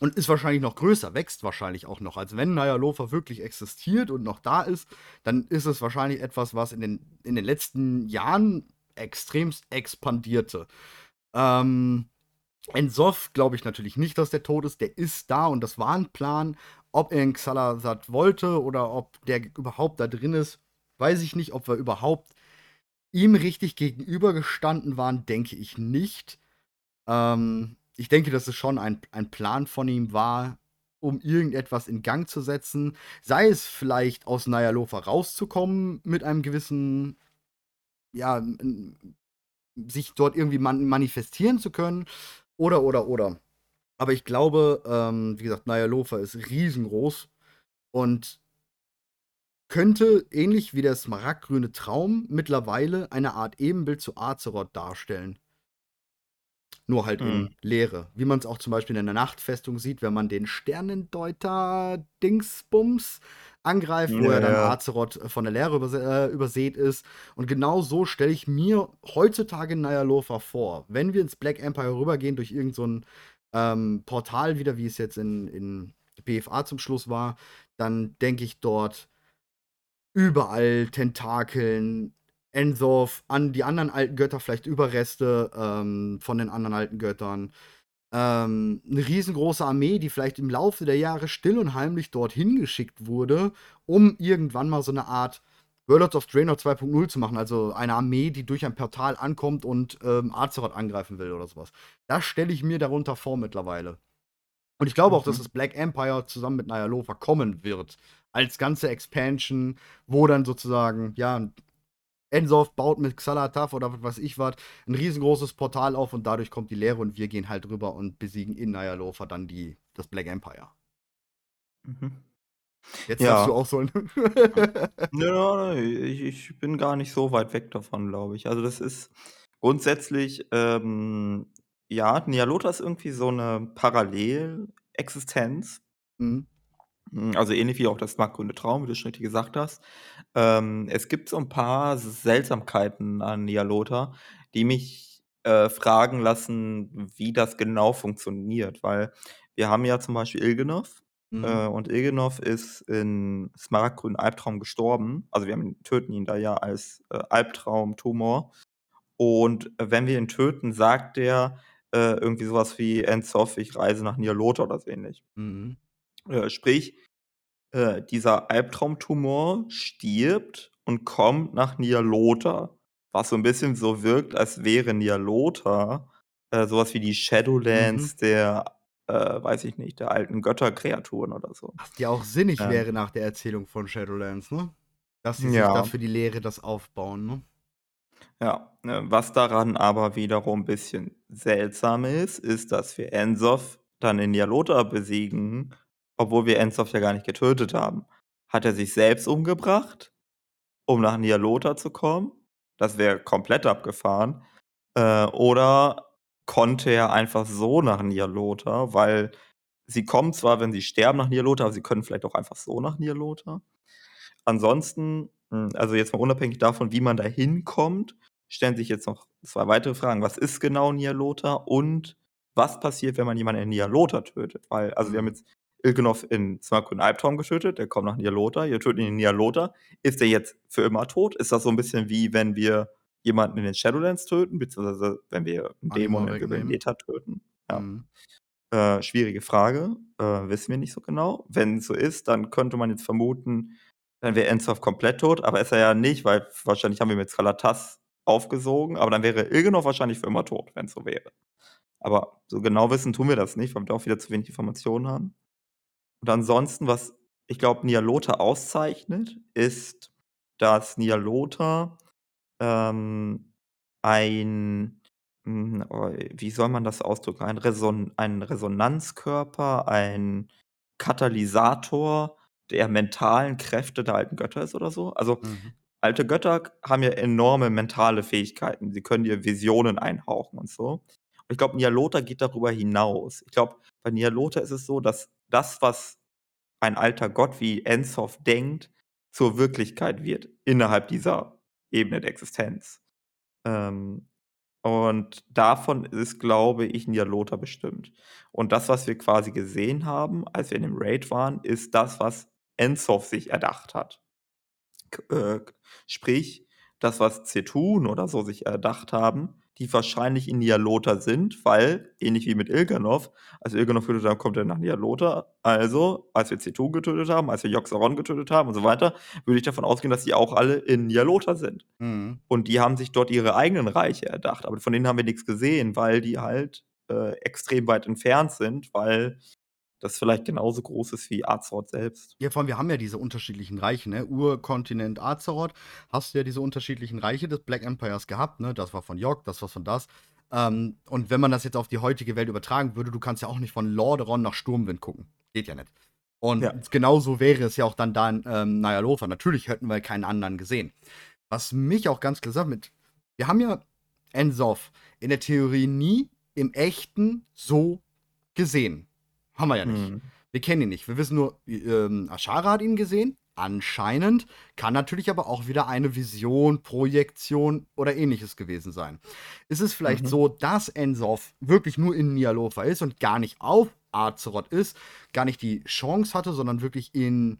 und ist wahrscheinlich noch größer, wächst wahrscheinlich auch noch. Also, wenn Ny'alotha wirklich existiert und noch da ist, dann ist es wahrscheinlich etwas, was in den in den letzten Jahren extremst expandierte. Ähm, N'Zoth glaube ich natürlich nicht, dass der tot ist. Der ist da und das war 'n Plan. Ob er in Xal'atath wollte oder ob der überhaupt da drin ist, weiß ich nicht. Ob wir überhaupt ihm richtig gegenübergestanden waren, denke ich nicht. Ähm, ich denke, dass es schon ein ein Plan von ihm war, um irgendetwas in Gang zu setzen. Sei es vielleicht aus Ny'alotha rauszukommen mit einem gewissen ja, sich dort irgendwie man manifestieren zu können oder, oder, oder. Aber ich glaube, ähm, wie gesagt, Ny'alotha ist riesengroß und könnte, ähnlich wie der smaragdgrüne Traum, mittlerweile eine Art Ebenbild zu Azeroth darstellen. Nur halt Mhm. in Leere. Wie man's auch zum Beispiel in der Nachtfestung sieht, wenn man den Sternendeuter-Dingsbums angreift, wo Ja, ja dann ja. Azeroth von der Leere übersä äh, übersät ist. Und genau so stelle ich mir heutzutage Ny'alotha vor. Wenn wir ins Black Empire rübergehen durch irgend so ähm, Portal wieder, wie es jetzt in in BFA zum Schluss war, dann denke ich dort überall Tentakeln, N'Zoth, an die anderen alten Götter, vielleicht Überreste, ähm, von den anderen alten Göttern. Ähm, 'ne riesengroße Armee, die vielleicht im Laufe der Jahre still und heimlich dorthin geschickt wurde, um irgendwann mal so 'ne Art Warlords of Draenor 2.0 zu machen. Also, eine Armee, die durch ein Portal ankommt und, ähm, Azeroth angreifen will oder so was. Das stelle ich mir darunter vor mittlerweile. Und ich glaube auch, dass Mhm. das Black Empire zusammen mit Ny'alotha kommen wird. Als ganze Expansion, wo dann sozusagen, ja, N'Zoth baut mit Xal'atath oder was weiß ich was 'n riesengroßes Portal auf und dadurch kommt die Leere und wir gehen halt rüber und besiegen in Ny'alotha dann die das Black Empire. Mhm. Jetzt darfst du Ja. ausholen. Ja, ich ich bin gar nicht so weit weg davon, glaube ich. Also, das ist grundsätzlich, ähm ja, Ny'alotha ist irgendwie so 'ne Parallelexistenz. Mhm. Hm, also, ähnlich wie auch der smaragdgrüne Traum, wie du schon richtig gesagt hast. Ähm, es gibt so 'n paar Seltsamkeiten an Ny'alotha, die mich, äh, fragen lassen, wie das genau funktioniert, weil wir haben ja zum Beispiel Il'gynoth, Mhm. äh, und Il'gynoth ist in smaragdgrünen Albtraum gestorben. Also, wir haben töten ihn da ja als, äh, Albtraum-Tumor. Und wenn wir ihn töten, sagt er äh, irgendwie sowas wie Enzoff, ich reise nach Nialota oder so ähnlich. Mhm. Äh, sprich, äh, dieser Albtraumtumor stirbt und kommt nach Nialota. Was so ein bisschen so wirkt, als wäre Nialota äh, sowas wie die Shadowlands Mhm. der, äh, weiß ich nicht, der alten Götterkreaturen oder so. Was ja auch sinnig Ähm. wäre nach der Erzählung von Shadowlands, ne? Dass sie sich Ja. da für die Lehre das aufbauen, ne? Ja, ne, was daran aber wiederum 'n bisschen seltsam ist, ist, dass wir Enzoff dann in Nialota besiegen, obwohl wir Enzoff ja gar nicht getötet haben. Hat er sich selbst umgebracht, um nach Nialota zu kommen? Das wäre komplett abgefahren. Äh, oder konnte er einfach so nach Nialota, weil sie kommen zwar, wenn sie sterben, nach Nialota, aber sie können vielleicht auch einfach so nach Nialota. Ansonsten, hm, also jetzt mal unabhängig davon, wie man da hinkommt, stellen sich jetzt noch 2 weitere Fragen. Was ist genau Nialota und was passiert, wenn man jemanden in Nialota tötet? Weil also wir haben Mhm. jetzt Il'gynoth in Smoke und Albtraum getötet, der kommt nach Nialota, ihr tötet ihn in Nialota. Ist der jetzt für immer tot? Ist das so 'n bisschen wie, wenn wir jemanden in den Shadowlands töten, beziehungsweise wenn wir 'n Dämon in. Neta töten? Ja. Mhm. Äh, schwierige Frage, äh, wissen wir nicht so genau. Wenn's so ist, dann könnte man jetzt vermuten, dann wäre Enzoff komplett tot, aber ist er ja nicht, weil wahrscheinlich haben wir mit Xal'atath aufgesogen, aber dann wäre Il'gynoth wahrscheinlich für immer tot, wenn's so wäre. Aber so genau wissen tun wir das nicht, weil wir auch wieder zu wenig Informationen haben. Und ansonsten, was ich glaube, Nialota auszeichnet, ist, dass Nialota, ähm, ein hm, oh, wie soll man das ausdrücken? Ein Reson ein Resonanzkörper, ein Katalysator der mentalen Kräfte der alten Götter ist oder so. Also, Mhm. alte Götter haben ja enorme mentale Fähigkeiten. Sie können dir Visionen einhauchen und so. Und ich glaube, Nialota geht darüber hinaus. Ich glaube, bei Nialota ist es so, dass das, was ein alter Gott wie Enzoff denkt, zur Wirklichkeit wird innerhalb dieser Ebene der Existenz. Ähm, und davon ist, glaube ich, Nialota bestimmt. Und das, was wir quasi gesehen haben, als wir in dem Raid waren, ist das, was Enzoff sich erdacht hat. K äh, sprich, das, was Zetun oder so sich erdacht haben, die wahrscheinlich in Nialota sind, weil ähnlich wie mit Il'gynoth, als wir Il'gynoth getötet haben, kommt er nach Nialota. Also, als wir Zetun getötet haben, als wir Yogg-Saron getötet haben und so weiter, würde ich davon ausgehen, dass die auch alle in Nialota sind. Mhm. Und die haben sich dort ihre eigenen Reiche erdacht, aber von denen haben wir nix gesehen, weil die halt, äh, extrem weit entfernt sind, weil das vielleicht genauso groß ist wie Azeroth selbst. Ja, vor allem, wir haben ja diese unterschiedlichen Reiche, ne? Urkontinent Azeroth, hast du ja diese unterschiedlichen Reiche des Black Empires gehabt, ne? Das war von Yogg, das war von das. Ähm, und wenn man das jetzt auf die heutige Welt übertragen würde, du kannst ja auch nicht von Lordaeron nach Sturmwind gucken. Geht ja nicht. Und Ja. genauso wäre es ja auch dann da in ähm, Nyalotha. Natürlich hätten wir keinen anderen gesehen. Was mich auch ganz klar sagt, mit wir haben ja Enzoff in der Theorie nie im Echten so gesehen. Haben wir ja nicht. Mhm. Wir kennen ihn nicht. Wir wissen nur, ähm, Ashara hat ihn gesehen. Anscheinend kann natürlich aber auch wieder eine Vision, Projektion oder ähnliches gewesen sein. Ist es vielleicht Mhm. so, dass Enzoff wirklich nur in Nialotha ist und gar nicht auf Azeroth ist, gar nicht die Chance hatte, sondern wirklich in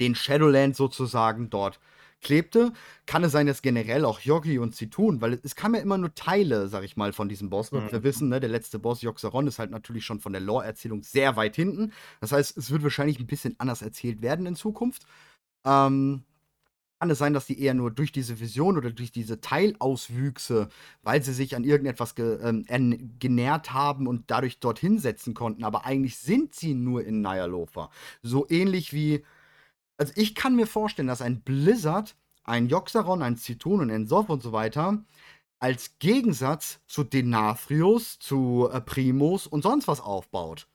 den Shadowlands sozusagen dort klebte? Kann es sein, dass generell auch Yogi und Zitun, weil es kamen ja immer nur Teile, sag ich mal, von diesem Boss. Und wir Mhm. wissen, ne, der letzte Boss, Yogg-Saron, ist halt natürlich schon von der Lore-Erzählung sehr weit hinten. Das heißt, es wird wahrscheinlich ein bisschen anders erzählt werden in Zukunft. Ähm, kann es sein, dass die eher nur durch diese Vision oder durch diese Teilauswüchse, weil sie sich an irgendetwas ge ähm, genährt haben und dadurch dorthin setzen konnten, aber eigentlich sind sie nur in Nyalotha. So ähnlich wie also, ich kann mir vorstellen, dass ein Blizzard, ein Yogg-Saron, ein Zitun und ein Sof und so weiter als Gegensatz zu Denathrius, zu, äh, Primus und sonst was aufbaut.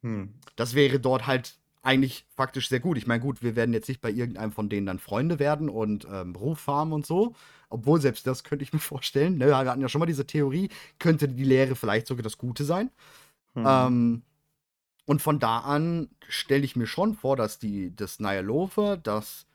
Hm. Das wäre dort halt eigentlich faktisch sehr gut. Ich meine, gut, wir werden jetzt nicht bei irgendeinem von denen dann Freunde werden und, ähm, Ruf farmen und so. Obwohl, selbst das könnte ich mir vorstellen, ne? Wir hatten ja schon mal diese Theorie, könnte die Lehre vielleicht sogar das Gute sein. Mhm. Ähm, und von da an stelle ich mir schon vor, dass die das Nyalotha, das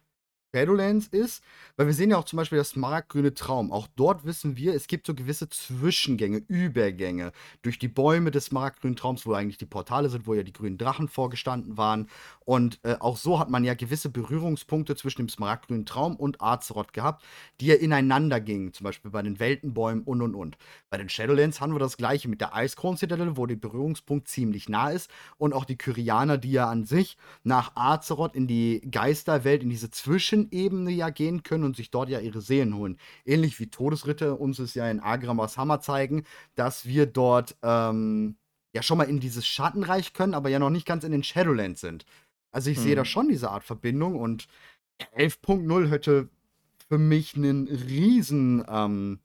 Shadowlands ist, weil wir sehen ja auch zum Beispiel das smaragdgrüne Traum. Auch dort wissen wir, es gibt so gewisse Zwischengänge, Übergänge durch die Bäume des smaragdgrünen Traums, wo eigentlich die Portale sind, wo ja die grünen Drachen vorgestanden waren. Und äh, auch so hat man ja gewisse Berührungspunkte zwischen dem smaragdgrünen Traum und Azeroth gehabt, die ja ineinander gingen, zum Beispiel bei den Weltenbäumen und und und. Bei den Shadowlands haben wir das gleiche mit der Eiskron-Zitadelle, wo der Berührungspunkt ziemlich nah ist und auch die Kyrianer, die ja an sich nach Azeroth in die Geisterwelt, in diese Zwischenebene ja gehen können und sich dort ja ihre Seelen holen. Ähnlich wie Todesritter uns es ja in Agramas Hammer zeigen, dass wir dort ähm, ja schon mal in dieses Schattenreich können, aber ja noch nicht ganz in den Shadowlands sind. Also ich hm. sehe da mhm. schon diese Art Verbindung und 11.0 hätte für mich einen riesen ähm,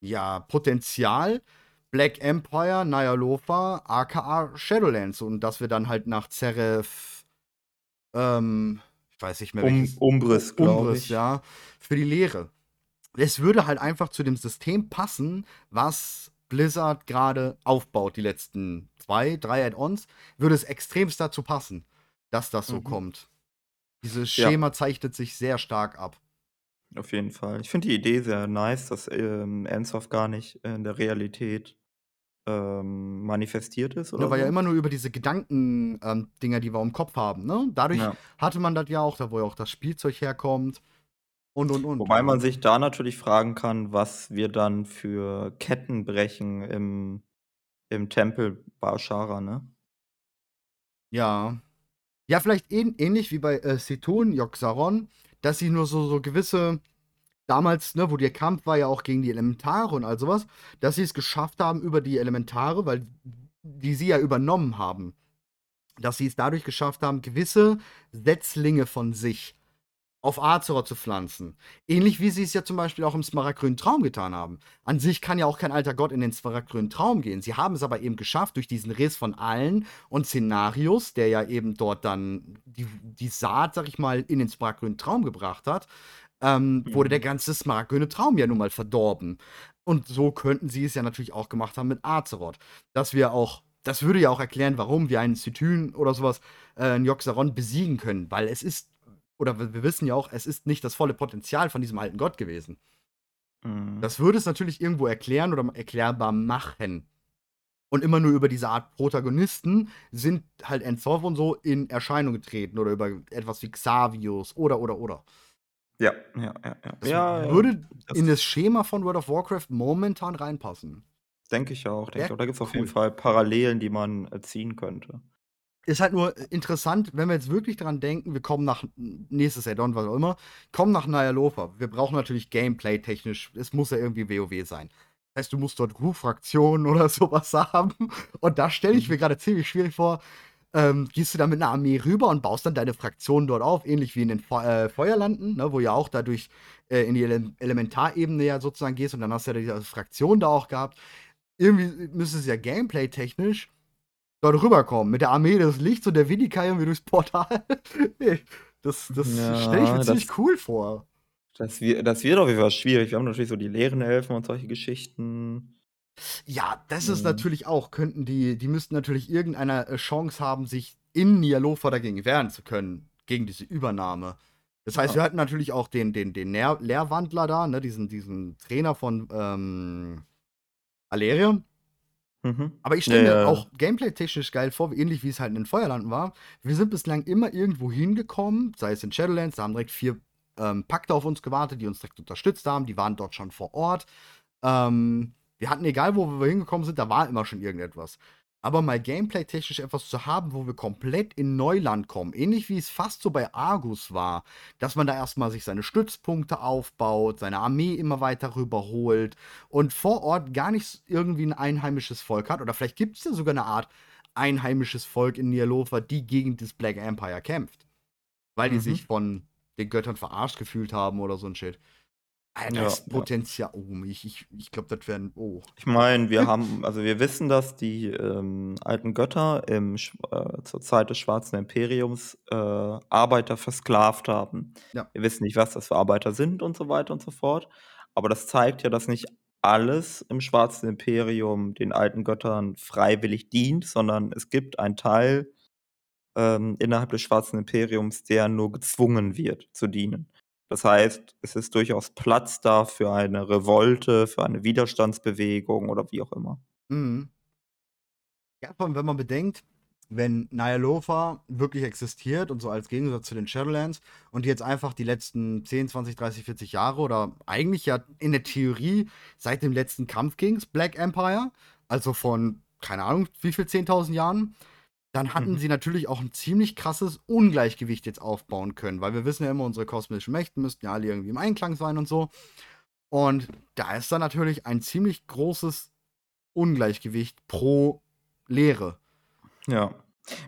ja, Potenzial. Black Empire, Nyalofa, aka Shadowlands und dass wir dann halt nach Zeref ähm, ich weiß nicht mehr, um, Umbris, glaube ich. ja, für die Lehre. Es würde halt einfach zu dem System passen, was Blizzard gerade aufbaut, die letzten zwei, drei Add-ons, würde es extremst dazu passen, dass das so mhm. kommt. Dieses Schema ja. zeichnet sich sehr stark ab. Auf jeden Fall. Ich finde die Idee sehr nice, dass ähm, Ansoff gar nicht in der Realität ähm, manifestiert ist oder Ja, weil ja immer nur über diese Gedanken-Dinger, ähm, die wir im Kopf haben, ne? Dadurch Ja. hatte man das ja auch, da wo ja auch das Spielzeug herkommt und, und, und. Wobei man sich da natürlich fragen kann, was wir dann für Ketten brechen im im Tempel Bashara, ne? Ja. Ja, vielleicht ähn ähnlich wie bei, äh, Setun Yogg-Saron, dass sie nur so so gewisse damals, ne, wo der Kampf war ja auch gegen die Elementare und all sowas, dass sie es geschafft haben über die Elementare, weil die sie ja übernommen haben, dass sie es dadurch geschafft haben, gewisse Setzlinge von sich auf Azeroth zu pflanzen. Ähnlich wie sie es ja zum Beispiel auch im Smaragdgrünen Traum getan haben. An sich kann ja auch kein alter Gott in den Smaragdgrünen Traum gehen. Sie haben es aber eben geschafft, durch diesen Riss von allen und Szenarios, der ja eben dort dann die, die Saat, sag ich mal, in den Smaragdgrünen Traum gebracht hat, ähm, wurde der mhm. ganze smaragdgrüne Traum ja nun mal verdorben. Und so könnten sie es ja natürlich auch gemacht haben mit Azeroth. Dass wir auch, das würde ja auch erklären, warum wir einen Cthulhu oder sowas, äh, einen Joxaron besiegen können. Weil es ist, oder wir wissen ja auch, es ist nicht das volle Potenzial von diesem alten Gott gewesen. Mhm. Das würde es natürlich irgendwo erklären oder erklärbar machen. Und immer nur über diese Art Protagonisten sind halt Enzorf und so in Erscheinung getreten oder über etwas wie Xavius oder oder oder. Ja, ja, ja, ja. Das Ja, würde das in das Schema von World of Warcraft momentan reinpassen. denke ich auch, denke ich auch. Da gibt es auf jeden Fall Parallelen, die man, äh, ziehen könnte. Ist halt nur äh, interessant, wenn wir jetzt wirklich dran denken, wir kommen nach nächstes Addon, was auch immer, kommen nach Nyalofa. Wir brauchen natürlich Gameplay-technisch, es muss ja irgendwie WoW sein. Das heißt, du musst dort Ruf-Fraktionen oder sowas haben. Und da stelle ich mhm. mir gerade ziemlich schwierig vor, ähm, gehst du dann mit einer Armee rüber und baust dann deine Fraktion dort auf, ähnlich wie in den Fe äh, Feuerlanden, ne, wo ja auch dadurch äh, in die Ele Elementarebene ja sozusagen gehst und dann hast du ja diese Fraktion da auch gehabt. Irgendwie müsste es ja gameplay-technisch dort rüberkommen, mit der Armee des Lichts und der Vidikai irgendwie durchs Portal. das das ja, stelle ich mir ziemlich cool vor. Das, wird, das wird auf jeden Fall schwierig. Wir haben natürlich so die leeren Elfen und solche Geschichten. Ja, das ist Mhm. natürlich auch könnten die die müssten natürlich irgendeine, äh, Chance haben, sich in Nialofa dagegen wehren zu können, gegen diese Übernahme. Das heißt, wir hatten natürlich auch den den den Nähr Lehrwandler da, ne, diesen diesen Trainer von, ähm, Aleria. Mhm. Aber ich stelle Ja, mir ja. auch gameplay-technisch geil vor, ähnlich wie es halt in den Feuerlanden war. Wir sind bislang immer irgendwo hingekommen, sei es in Shadowlands, da haben direkt vier ähm, Pakte auf uns gewartet, die uns direkt unterstützt haben, die waren dort schon vor Ort. Ähm wir hatten, egal wo wir hingekommen sind, da war immer schon irgendetwas. Aber mal gameplay-technisch etwas zu haben, wo wir komplett in Neuland kommen, ähnlich wie es fast so bei Argus war, dass man da erstmal sich seine Stützpunkte aufbaut, seine Armee immer weiter rüberholt und vor Ort gar nicht irgendwie ein einheimisches Volk hat. Oder vielleicht gibt es ja sogar eine Art einheimisches Volk in Nialofa, die gegen das Black Empire kämpft. Weil die mhm. sich von den Göttern verarscht gefühlt haben oder so ein Shit. Ja, das ja. Potenzial. Oh, ich, ich, ich glaube, das wären. Oh. Ich meine, wir haben, also wir wissen, dass die ähm, alten Götter im, äh, zur Zeit des Schwarzen Imperiums äh, Arbeiter versklavt haben. Ja. Wir wissen nicht, was das für Arbeiter sind und so weiter und so fort. Aber das zeigt ja, dass nicht alles im Schwarzen Imperium den alten Göttern freiwillig dient, sondern es gibt einen Teil ähm, innerhalb des Schwarzen Imperiums, der nur gezwungen wird zu dienen. Das heißt, es ist durchaus Platz da für eine Revolte, für eine Widerstandsbewegung oder wie auch immer. Mhm. Ja, allem, wenn man bedenkt, wenn Nyalotha wirklich existiert und so als Gegensatz zu den Shadowlands und jetzt einfach die letzten 10, 20, 30, 40 Jahre oder eigentlich ja in der Theorie seit dem letzten Kampf gegens Black Empire, also von, keine Ahnung, wie viel, 10.000 Jahren, dann hatten mhm. sie natürlich auch ein ziemlich krasses Ungleichgewicht jetzt aufbauen können, weil wir wissen ja immer, unsere kosmischen Mächte müssten ja alle irgendwie im Einklang sein und so. Und da ist dann natürlich ein ziemlich großes Ungleichgewicht pro Lehre. Ja.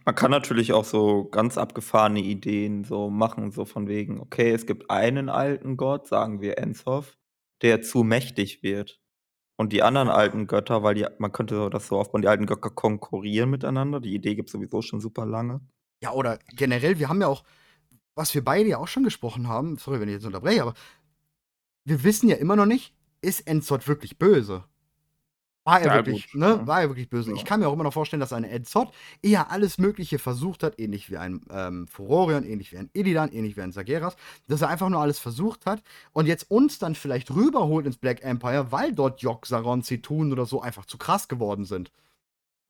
Man kann natürlich auch so ganz abgefahrene Ideen so machen, so von wegen, okay, es gibt einen alten Gott, sagen wir Ensof, der zu mächtig wird. Und die anderen alten Götter, weil die, man könnte das so aufbauen, die alten Götter konkurrieren miteinander. Die Idee gibt es sowieso schon super lange. Ja, oder generell, wir haben ja auch, was wir beide ja auch schon gesprochen haben, sorry, wenn ich jetzt unterbreche, aber wir wissen ja immer noch nicht, ist Enzot wirklich böse? War er ja, wirklich, gut, ne? Ja. War er wirklich böse. Ja. Ich kann mir auch immer noch vorstellen, dass eine Edzot eher alles Mögliche versucht hat, ähnlich wie ein ähm, Furorion, ähnlich wie ein Illidan, ähnlich wie ein Sageras, dass er einfach nur alles versucht hat und jetzt uns dann vielleicht rüberholt ins Black Empire, weil dort Yogg-Saron, Zitun oder so einfach zu krass geworden sind.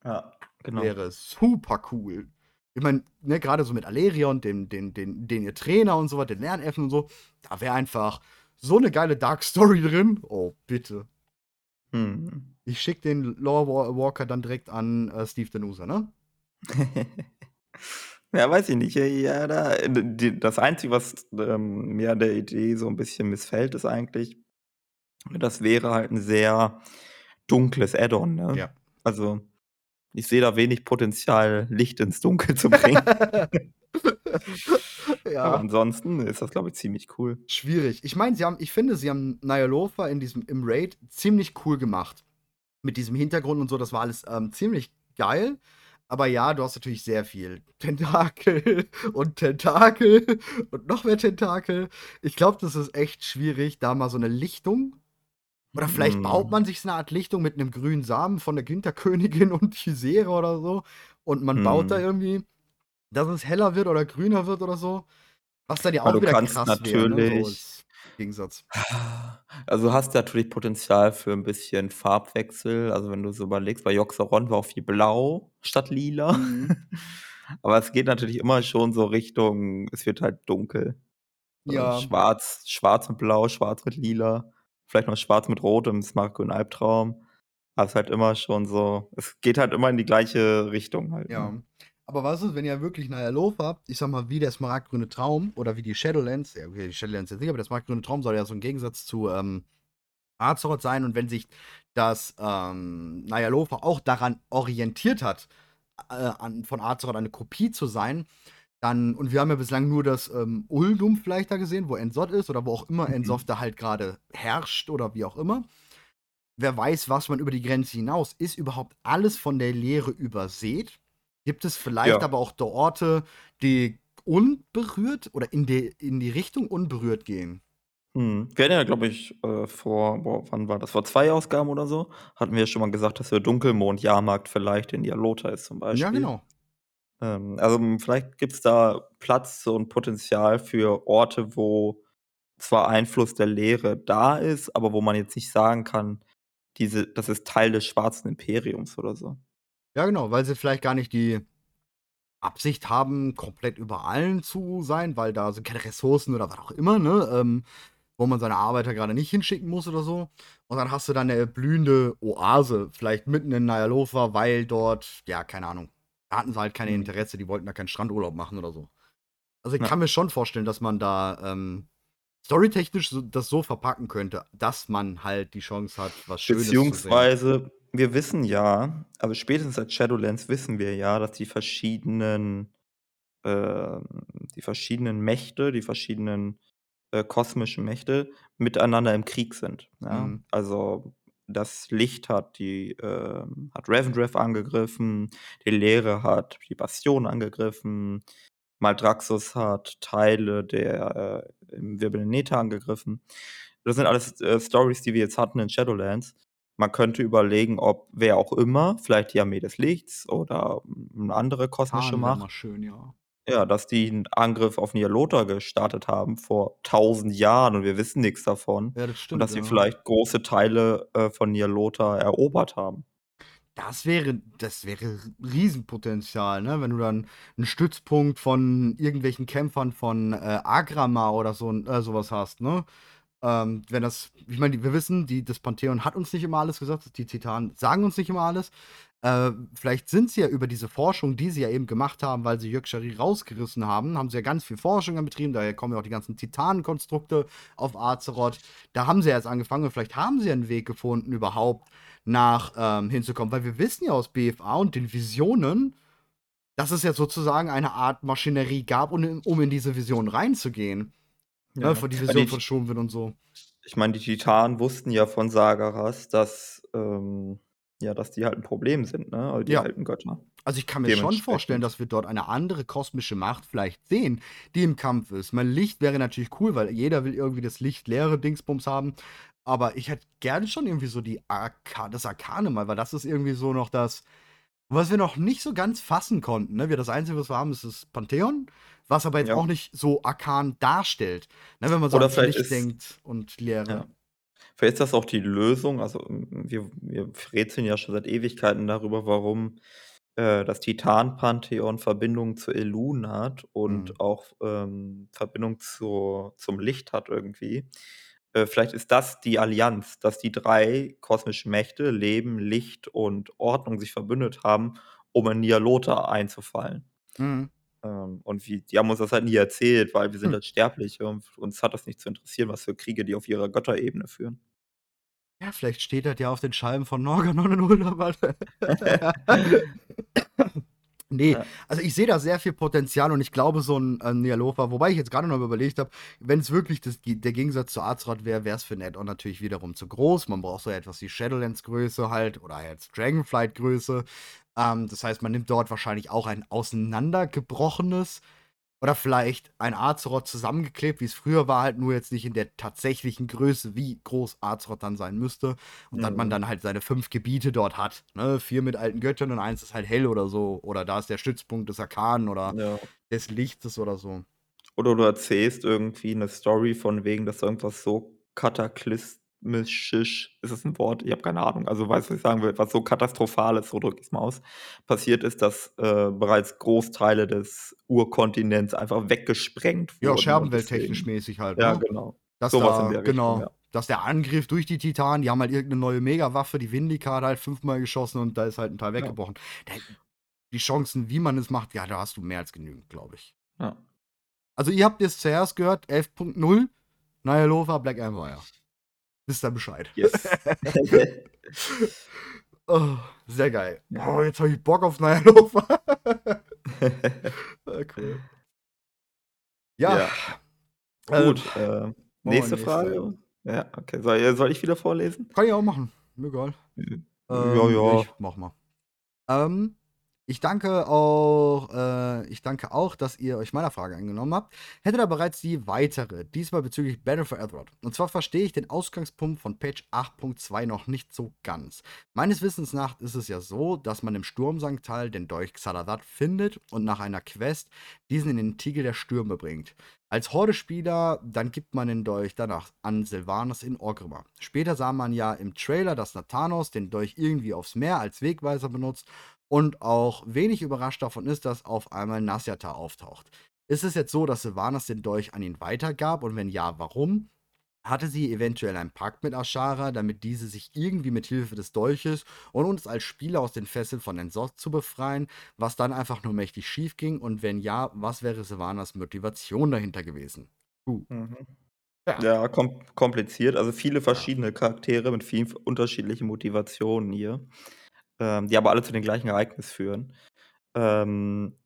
Ja, genau. Wäre super cool. Ich meine, ne, gerade so mit Alerion, dem, den, den, den ihr Trainer und so weiter, den Lernelfen und so, da wäre einfach so eine geile Dark Story drin. Oh, bitte. Hm. Ich schicke den Lore Walker dann direkt an äh, Steve Denusa, ne? ja, weiß ich nicht. Ja, da, die, das Einzige, was ähm, mir an der Idee so ein bisschen missfällt, ist eigentlich, das wäre halt ein sehr dunkles Add-on. Ne? Ja. Also, ich sehe da wenig Potenzial, Licht ins Dunkel zu bringen. ja. Aber ansonsten ist das, glaube ich, ziemlich cool. Schwierig. Ich meine, sie haben, ich finde, sie haben Nyalofa in diesem im Raid ziemlich cool gemacht. Mit diesem Hintergrund und so, das war alles ähm, ziemlich geil. Aber ja, du hast natürlich sehr viel Tentakel und Tentakel und noch mehr Tentakel. Ich glaube, das ist echt schwierig, da mal so eine Lichtung. Oder vielleicht mm. baut man sich so eine Art Lichtung mit einem grünen Samen von der Güntherkönigin und Chisera oder so. Und man mm. baut da irgendwie dass es heller wird oder grüner wird oder so. Was dann ja auch wieder krass wäre, ne? so Gegensatz. Also hast du natürlich Potenzial für ein bisschen Farbwechsel. Also wenn du so überlegst, bei Joxeron war auch viel blau statt lila. Mhm. Aber es geht natürlich immer schon so Richtung, es wird halt dunkel. Also ja. schwarz, schwarz mit blau, schwarz mit lila. Vielleicht noch schwarz mit rot im Smartgrün Albtraum. Aber es ist halt immer schon so, es geht halt immer in die gleiche Richtung halt. Ja. Ne? Aber was ist, wenn ihr wirklich nachher Lof habt, ich sag mal, wie der smaragdgrüne Traum oder wie die Shadowlands, ja, okay, die Shadowlands jetzt nicht, aber der smaragdgrüne Traum soll ja so ein Gegensatz zu ähm, Azeroth sein und wenn sich das ähm, Nayalofa auch daran orientiert hat, äh, an, von Azeroth eine Kopie zu sein, dann, und wir haben ja bislang nur das ähm, Uldum vielleicht da gesehen, wo Ensot ist oder wo auch immer mhm. Ensoth da halt gerade herrscht oder wie auch immer. Wer weiß, was man über die Grenze hinaus ist, überhaupt alles von der Lehre überseht Gibt es vielleicht Ja. aber auch Orte, die unberührt oder in die, in die Richtung unberührt gehen? Mhm. Wir hatten ja, glaube ich, äh, vor, boah, wann war das? Vor zwei Ausgaben oder so, hatten wir ja schon mal gesagt, dass der Dunkelmond-Jahrmarkt vielleicht in Dialota ist zum Beispiel. Ja, genau. Ähm, also vielleicht gibt es da Platz und Potenzial für Orte, wo zwar Einfluss der Lehre da ist, aber wo man jetzt nicht sagen kann, diese, das ist Teil des Schwarzen Imperiums oder so. Ja, genau, weil sie vielleicht gar nicht die Absicht haben, komplett über allen zu sein, weil da sind keine Ressourcen oder was auch immer, ne? Ähm, wo man seine Arbeiter gerade nicht hinschicken muss oder so. Und dann hast du dann eine blühende Oase, vielleicht mitten in Nyalova, weil dort, ja, keine Ahnung, da hatten sie halt keine mhm. Interesse, die wollten da keinen Strandurlaub machen oder so. Also ich ja. kann mir schon vorstellen, dass man da ähm, storytechnisch so, das so verpacken könnte, dass man halt die Chance hat, was Schönes zu sehen. Wir wissen ja, also spätestens seit Shadowlands wissen wir ja, dass die verschiedenen, ähm, die verschiedenen Mächte, die verschiedenen äh, kosmischen Mächte miteinander im Krieg sind. Ja? Mhm. Also das Licht hat die äh, hat Revendreth angegriffen, die Leere hat die Bastion angegriffen, Maldraxxus hat Teile der äh, im wirbelnden Neta angegriffen. Das sind alles äh, Stories, die wir jetzt hatten in Shadowlands. Man könnte überlegen, ob wer auch immer, vielleicht die Armee des Lichts oder eine andere kosmische Khan Macht, schön, ja. Ja, dass die 'n Angriff auf Ny'alotha gestartet haben vor 1.000 Jahren und wir wissen nix davon Ja, das und stimmt, dass sie ja. vielleicht große Teile, äh, von Ny'alotha erobert haben. Das wäre das wäre Riesenpotenzial, ne? Wenn du dann 'n Stützpunkt von irgendwelchen Kämpfern von, äh, Agramaa oder so äh, so was hast, ne? Ähm, wenn das ich meine, wir wissen, die das Pantheon hat uns nicht immer alles gesagt, die Titanen sagen uns nicht immer alles. Äh, vielleicht sind sie ja über diese Forschung, die sie ja eben gemacht haben, weil sie Yugg-Sharir rausgerissen haben haben sie ja ganz viel Forschung betrieben, daher kommen ja auch die ganzen Titanenkonstrukte auf Azeroth. Da haben sie ja jetzt angefangen und vielleicht haben sie ja 'n Weg gefunden, überhaupt nach ähm, hinzukommen, weil wir wissen ja aus BFA und den Visionen, dass es ja sozusagen eine Art Maschinerie gab, um in diese Vision reinzugehen. Ne, Ja, von die Vision die von Shoenwin und so. Ich meine, die Titanen wussten ja von Sargeras, dass, ähm ja, dass die halt 'n Problem sind, ne, also die Ja. alten Götter. Also, ich kann mir schon vorstellen, dass wir dort eine andere kosmische Macht vielleicht sehen, die im Kampf ist. Mein Licht wäre natürlich cool, weil jeder will irgendwie das lichtleere Dingsbums haben, aber ich hätte gerne schon irgendwie so die Arka das Arkane mal, weil das ist irgendwie so noch das, was wir noch nicht so ganz fassen konnten, ne? Wir das Einzige, was wir haben, ist das Pantheon, was aber jetzt Ja. auch nicht so arkan darstellt, ne, wenn man so Oder vielleicht Licht ist denkt und Leere. Ja. Vielleicht ist das auch die Lösung. Also, wir wir rätseln ja schon seit Ewigkeiten darüber, warum, äh, das Titan-Pantheon Verbindung zu Elun hat Mhm. und auch, ähm, Verbindung zur zum Licht hat irgendwie. Äh, vielleicht ist das die Allianz, dass die 3 kosmischen Mächte, Leben, Licht und Ordnung, sich verbündet haben, um in Ny'alotha einzufallen. Mhm. Ähm, und wie die haben uns das halt nie erzählt, weil wir sind Hm. halt Sterbliche und uns hat das nicht zu interessieren, was für Kriege die auf ihrer Götterebene führen. Ja, vielleicht steht das ja auf den Scheiben von Norgannon in Uldumal. Ne, Ja. also, ich sehe da sehr viel Potenzial und ich glaube, so 'n, äh, Ny'alotha wobei ich jetzt grade noch mal überlegt habe, wenn's wirklich das der Gegensatz zu Azeroth wäre, wäre es für 'n Add-on natürlich wiederum zu groß. Man braucht so etwas wie Shadowlands-Größe halt oder jetzt Dragonflight-Größe. Ähm, das heißt, man nimmt dort wahrscheinlich auch ein auseinandergebrochenes oder vielleicht ein Azeroth zusammengeklebt, wie's früher war, halt nur jetzt nicht in der tatsächlichen Größe, wie groß Azeroth dann sein müsste. Und dass man Mhm. dann halt seine 5 Gebiete dort hat, ne? 4 mit alten Göttern und 1 ist halt hell oder so. Oder da ist der Stützpunkt des Arkanen oder Ja. des Lichtes oder so. Oder du erzählst irgendwie 'ne Story von wegen, dass irgendwas so kataklysmisches ist das 'n Wort? Ich habe keine Ahnung. Also, weißt du, was ich sagen will? Was so Katastrophales, so drücke ich's mal aus, passiert ist, dass, äh, bereits Großteile des Urkontinents einfach weggesprengt Ja, wurden und Scherbenwelttechnisch mäßig halt, ja, ne? genau. Dass So was in da der Richtung, genau, ja. dass der Angriff durch die Titanen die haben halt irgend 'ne neue Megawaffe, die Vindika hat halt 5-mal geschossen und da ist halt 'n Teil Ja. weggebrochen. Da die Chancen, wie man es macht, ja, da hast du mehr als genügend, glaube ich. Ja. Also, ihr habt es zuerst gehört, 11.0, Ny'alotha, Black Empire. Wisst ihr Bescheid. Yes. Oh, sehr geil. Oh, jetzt habe ich Bock auf Ny'alotha. Ah, cool. Ja. Ja. Ähm, Gut, äh, nächste. Frage. Ja, okay. Soll äh, soll ich wieder vorlesen? Kann ich auch machen, mir egal. Ähm, Ja, ja. ich mache mal. Ähm, ich danke auch äh, ich danke auch, dass ihr euch meiner Frage angenommen habt. Hätte da bereits die weitere, diesmal bezüglich Battle for Azeroth. Und zwar verstehe ich den Ausgangspunkt von Patch 8.2 noch nicht so ganz. Meines Wissens nach ist es ja so, dass man im Sturmsanktal den Dolch Xal'atath findet und nach einer Quest diesen in den Tiegel der Stürme bringt. Als Horde-Spieler, dann gibt man den Dolch danach an Sylvanas in Orgrimmar. Später sah man ja im Trailer, dass Nathanos den Dolch irgendwie aufs Meer als Wegweiser benutzt und auch wenig überrascht davon ist, dass auf einmal Nasyatar auftaucht. Ist es jetzt so, dass Sylvanas den Dolch an ihn weitergab und wenn ja, warum? Hatte sie eventuell einen Pakt mit Ashara, damit diese sich irgendwie mit Hilfe des Dolches und uns als Spieler aus den Fesseln von Ensot zu befreien, was dann einfach nur mächtig schief ging? Und wenn ja, was wäre Sylvanas Motivation dahinter gewesen? Uh. Mhm. Ja. Ja, kom kompliziert. Also, viele verschiedene Charaktere mit vielen unterschiedlichen Motivationen hier, ähm, die aber alle zu dem gleichen Ereignis führen. Ähm,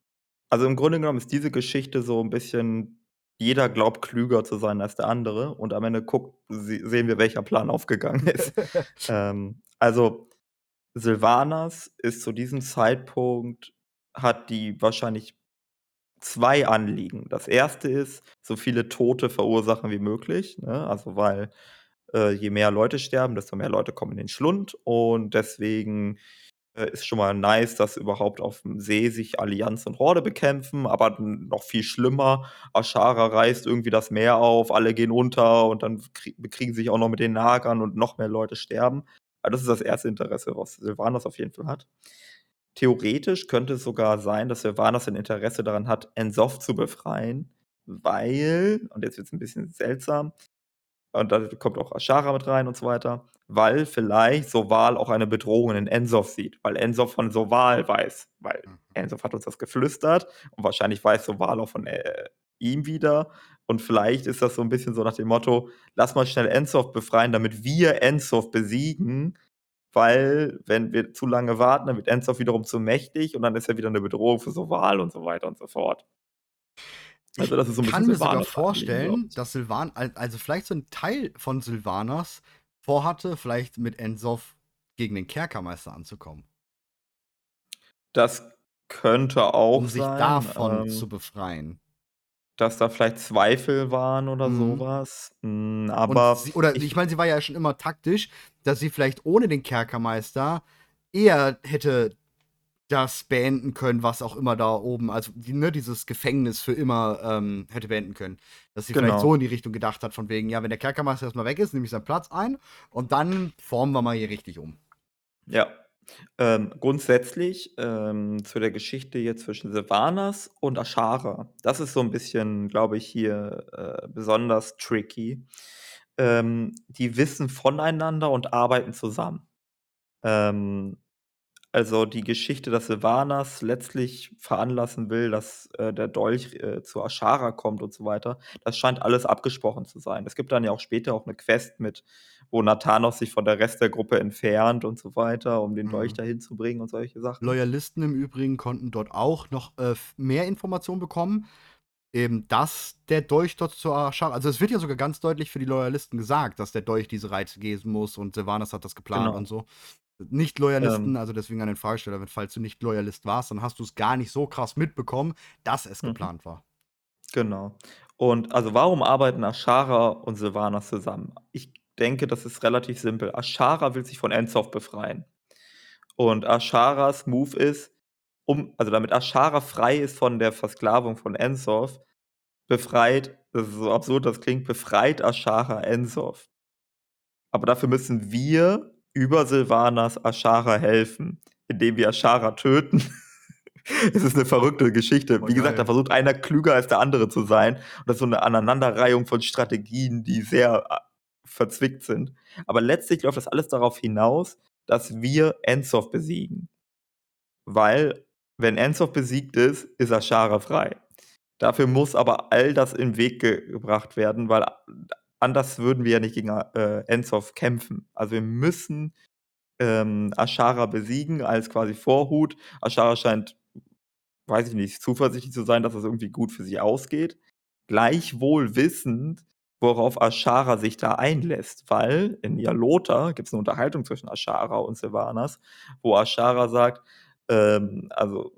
also, im Grunde genommen ist diese Geschichte so 'n bisschen jeder glaubt klüger zu sein als der andere und am Ende guckt se sehen wir, welcher Plan aufgegangen ist. Ähm, also, Sylvanas ist zu diesem Zeitpunkt hat die wahrscheinlich 2 Anliegen. Das erste ist, so viele Tote verursachen wie möglich, ne? Also, weil, äh, je mehr Leute sterben, desto mehr Leute kommen in den Schlund und deswegen äh, ist schon mal nice, dass überhaupt auf dem See sich Allianz und Horde bekämpfen, aber noch viel schlimmer, Ashara reißt irgendwie das Meer auf, alle gehen unter und dann bekriegen sich auch noch mit den Nagern und noch mehr Leute sterben. Aber das ist das erste Interesse, was Sylvanas auf jeden Fall hat. Theoretisch könnte es sogar sein, dass Sylvanas ein Interesse daran hat, Ensoft zu befreien, weil, und jetzt wird es ein bisschen seltsam, und da kommt auch Ashara mit rein und so weiter, weil vielleicht Soval auch eine Bedrohung in Ensof sieht, weil Ensof von Soval weiß, weil mhm. Ensof hat uns das geflüstert und wahrscheinlich weiß Soval auch von äh, ihm wieder und vielleicht ist das so ein bisschen so nach dem Motto, lass mal schnell Ensof befreien, damit wir Ensof besiegen, weil wenn wir zu lange warten, dann wird Ensof wiederum zu mächtig und dann ist er wieder eine Bedrohung für Soval und so weiter und so fort. Also, das ist so ein ich kann mir sogar vorstellen, dass Sylvan, also vielleicht so ein Teil von Sylvanas vorhatte, vielleicht mit Ensof gegen den Kerkermeister anzukommen. Das könnte auch um sich sein, davon ähm, zu befreien. Dass da vielleicht Zweifel waren oder mhm. sowas. Mhm, aber sie, oder ich, ich meine, sie war ja schon immer taktisch, dass sie vielleicht ohne den Kerkermeister eher hätte das beenden können, was auch immer da oben, also ne, dieses Gefängnis für immer ähm, hätte beenden können. Dass sie genau. vielleicht so in die Richtung gedacht hat, von wegen, ja, wenn der Kerkermeister erstmal weg ist, nehme ich seinen Platz ein und dann formen wir mal hier richtig um. Ja. Ähm, grundsätzlich ähm, zu der Geschichte jetzt zwischen Sylvanas und Ashara. Das ist so ein bisschen, glaube ich, hier äh, besonders tricky. Ähm, die wissen voneinander und arbeiten zusammen. Ähm, also die Geschichte, dass Sylvanas letztlich veranlassen will, dass äh, der Dolch äh, zu Ashara kommt und so weiter, das scheint alles abgesprochen zu sein. Es gibt dann ja auch später auch eine Quest mit, wo Nathanos sich von der Rest der Gruppe entfernt und so weiter, um den Dolch mhm. dahin zu bringen und solche Sachen. Loyalisten im Übrigen konnten dort auch noch äh, mehr Informationen bekommen. Eben, dass der Dolch dort zu Ashara, also es wird ja sogar ganz deutlich für die Loyalisten gesagt, dass der Dolch diese Reize geben muss und Sylvanas hat das geplant genau. und so. Nicht-Loyalisten, ähm, also deswegen an den Fragesteller, falls du nicht Loyalist warst, dann hast du es gar nicht so krass mitbekommen, dass es mhm. geplant war. Genau. Und also warum arbeiten Ashara und Sylvanas zusammen? Ich denke, das ist relativ simpel. Ashara will sich von Enzoff befreien. Und Asharas Move ist, um, also damit Ashara frei ist von der Versklavung von Enzoff, befreit, das ist so absurd, das klingt, befreit Ashara Enzoff. Aber dafür müssen wir über Sylvanas Ashara helfen, indem wir Ashara töten. es ist eine verrückte Geschichte. Wie gesagt, da versucht einer klüger als der andere zu sein. Und das ist so eine Aneinanderreihung von Strategien, die sehr äh, verzwickt sind. Aber letztlich läuft das alles darauf hinaus, dass wir Enzoff besiegen. Weil, wenn Enzoff besiegt ist, ist Ashara frei. Dafür muss aber all das in den Weg ge gebracht werden, weil anders würden wir ja nicht gegen äh, Enzoff kämpfen. Also wir müssen ähm, Ashara besiegen als quasi Vorhut. Ashara scheint, weiß ich nicht, zuversichtlich zu sein, dass das irgendwie gut für sie ausgeht. Gleichwohl wissend, worauf Ashara sich da einlässt, weil in Yalota gibt es eine Unterhaltung zwischen Ashara und Sylvanas, wo Ashara sagt, ähm, also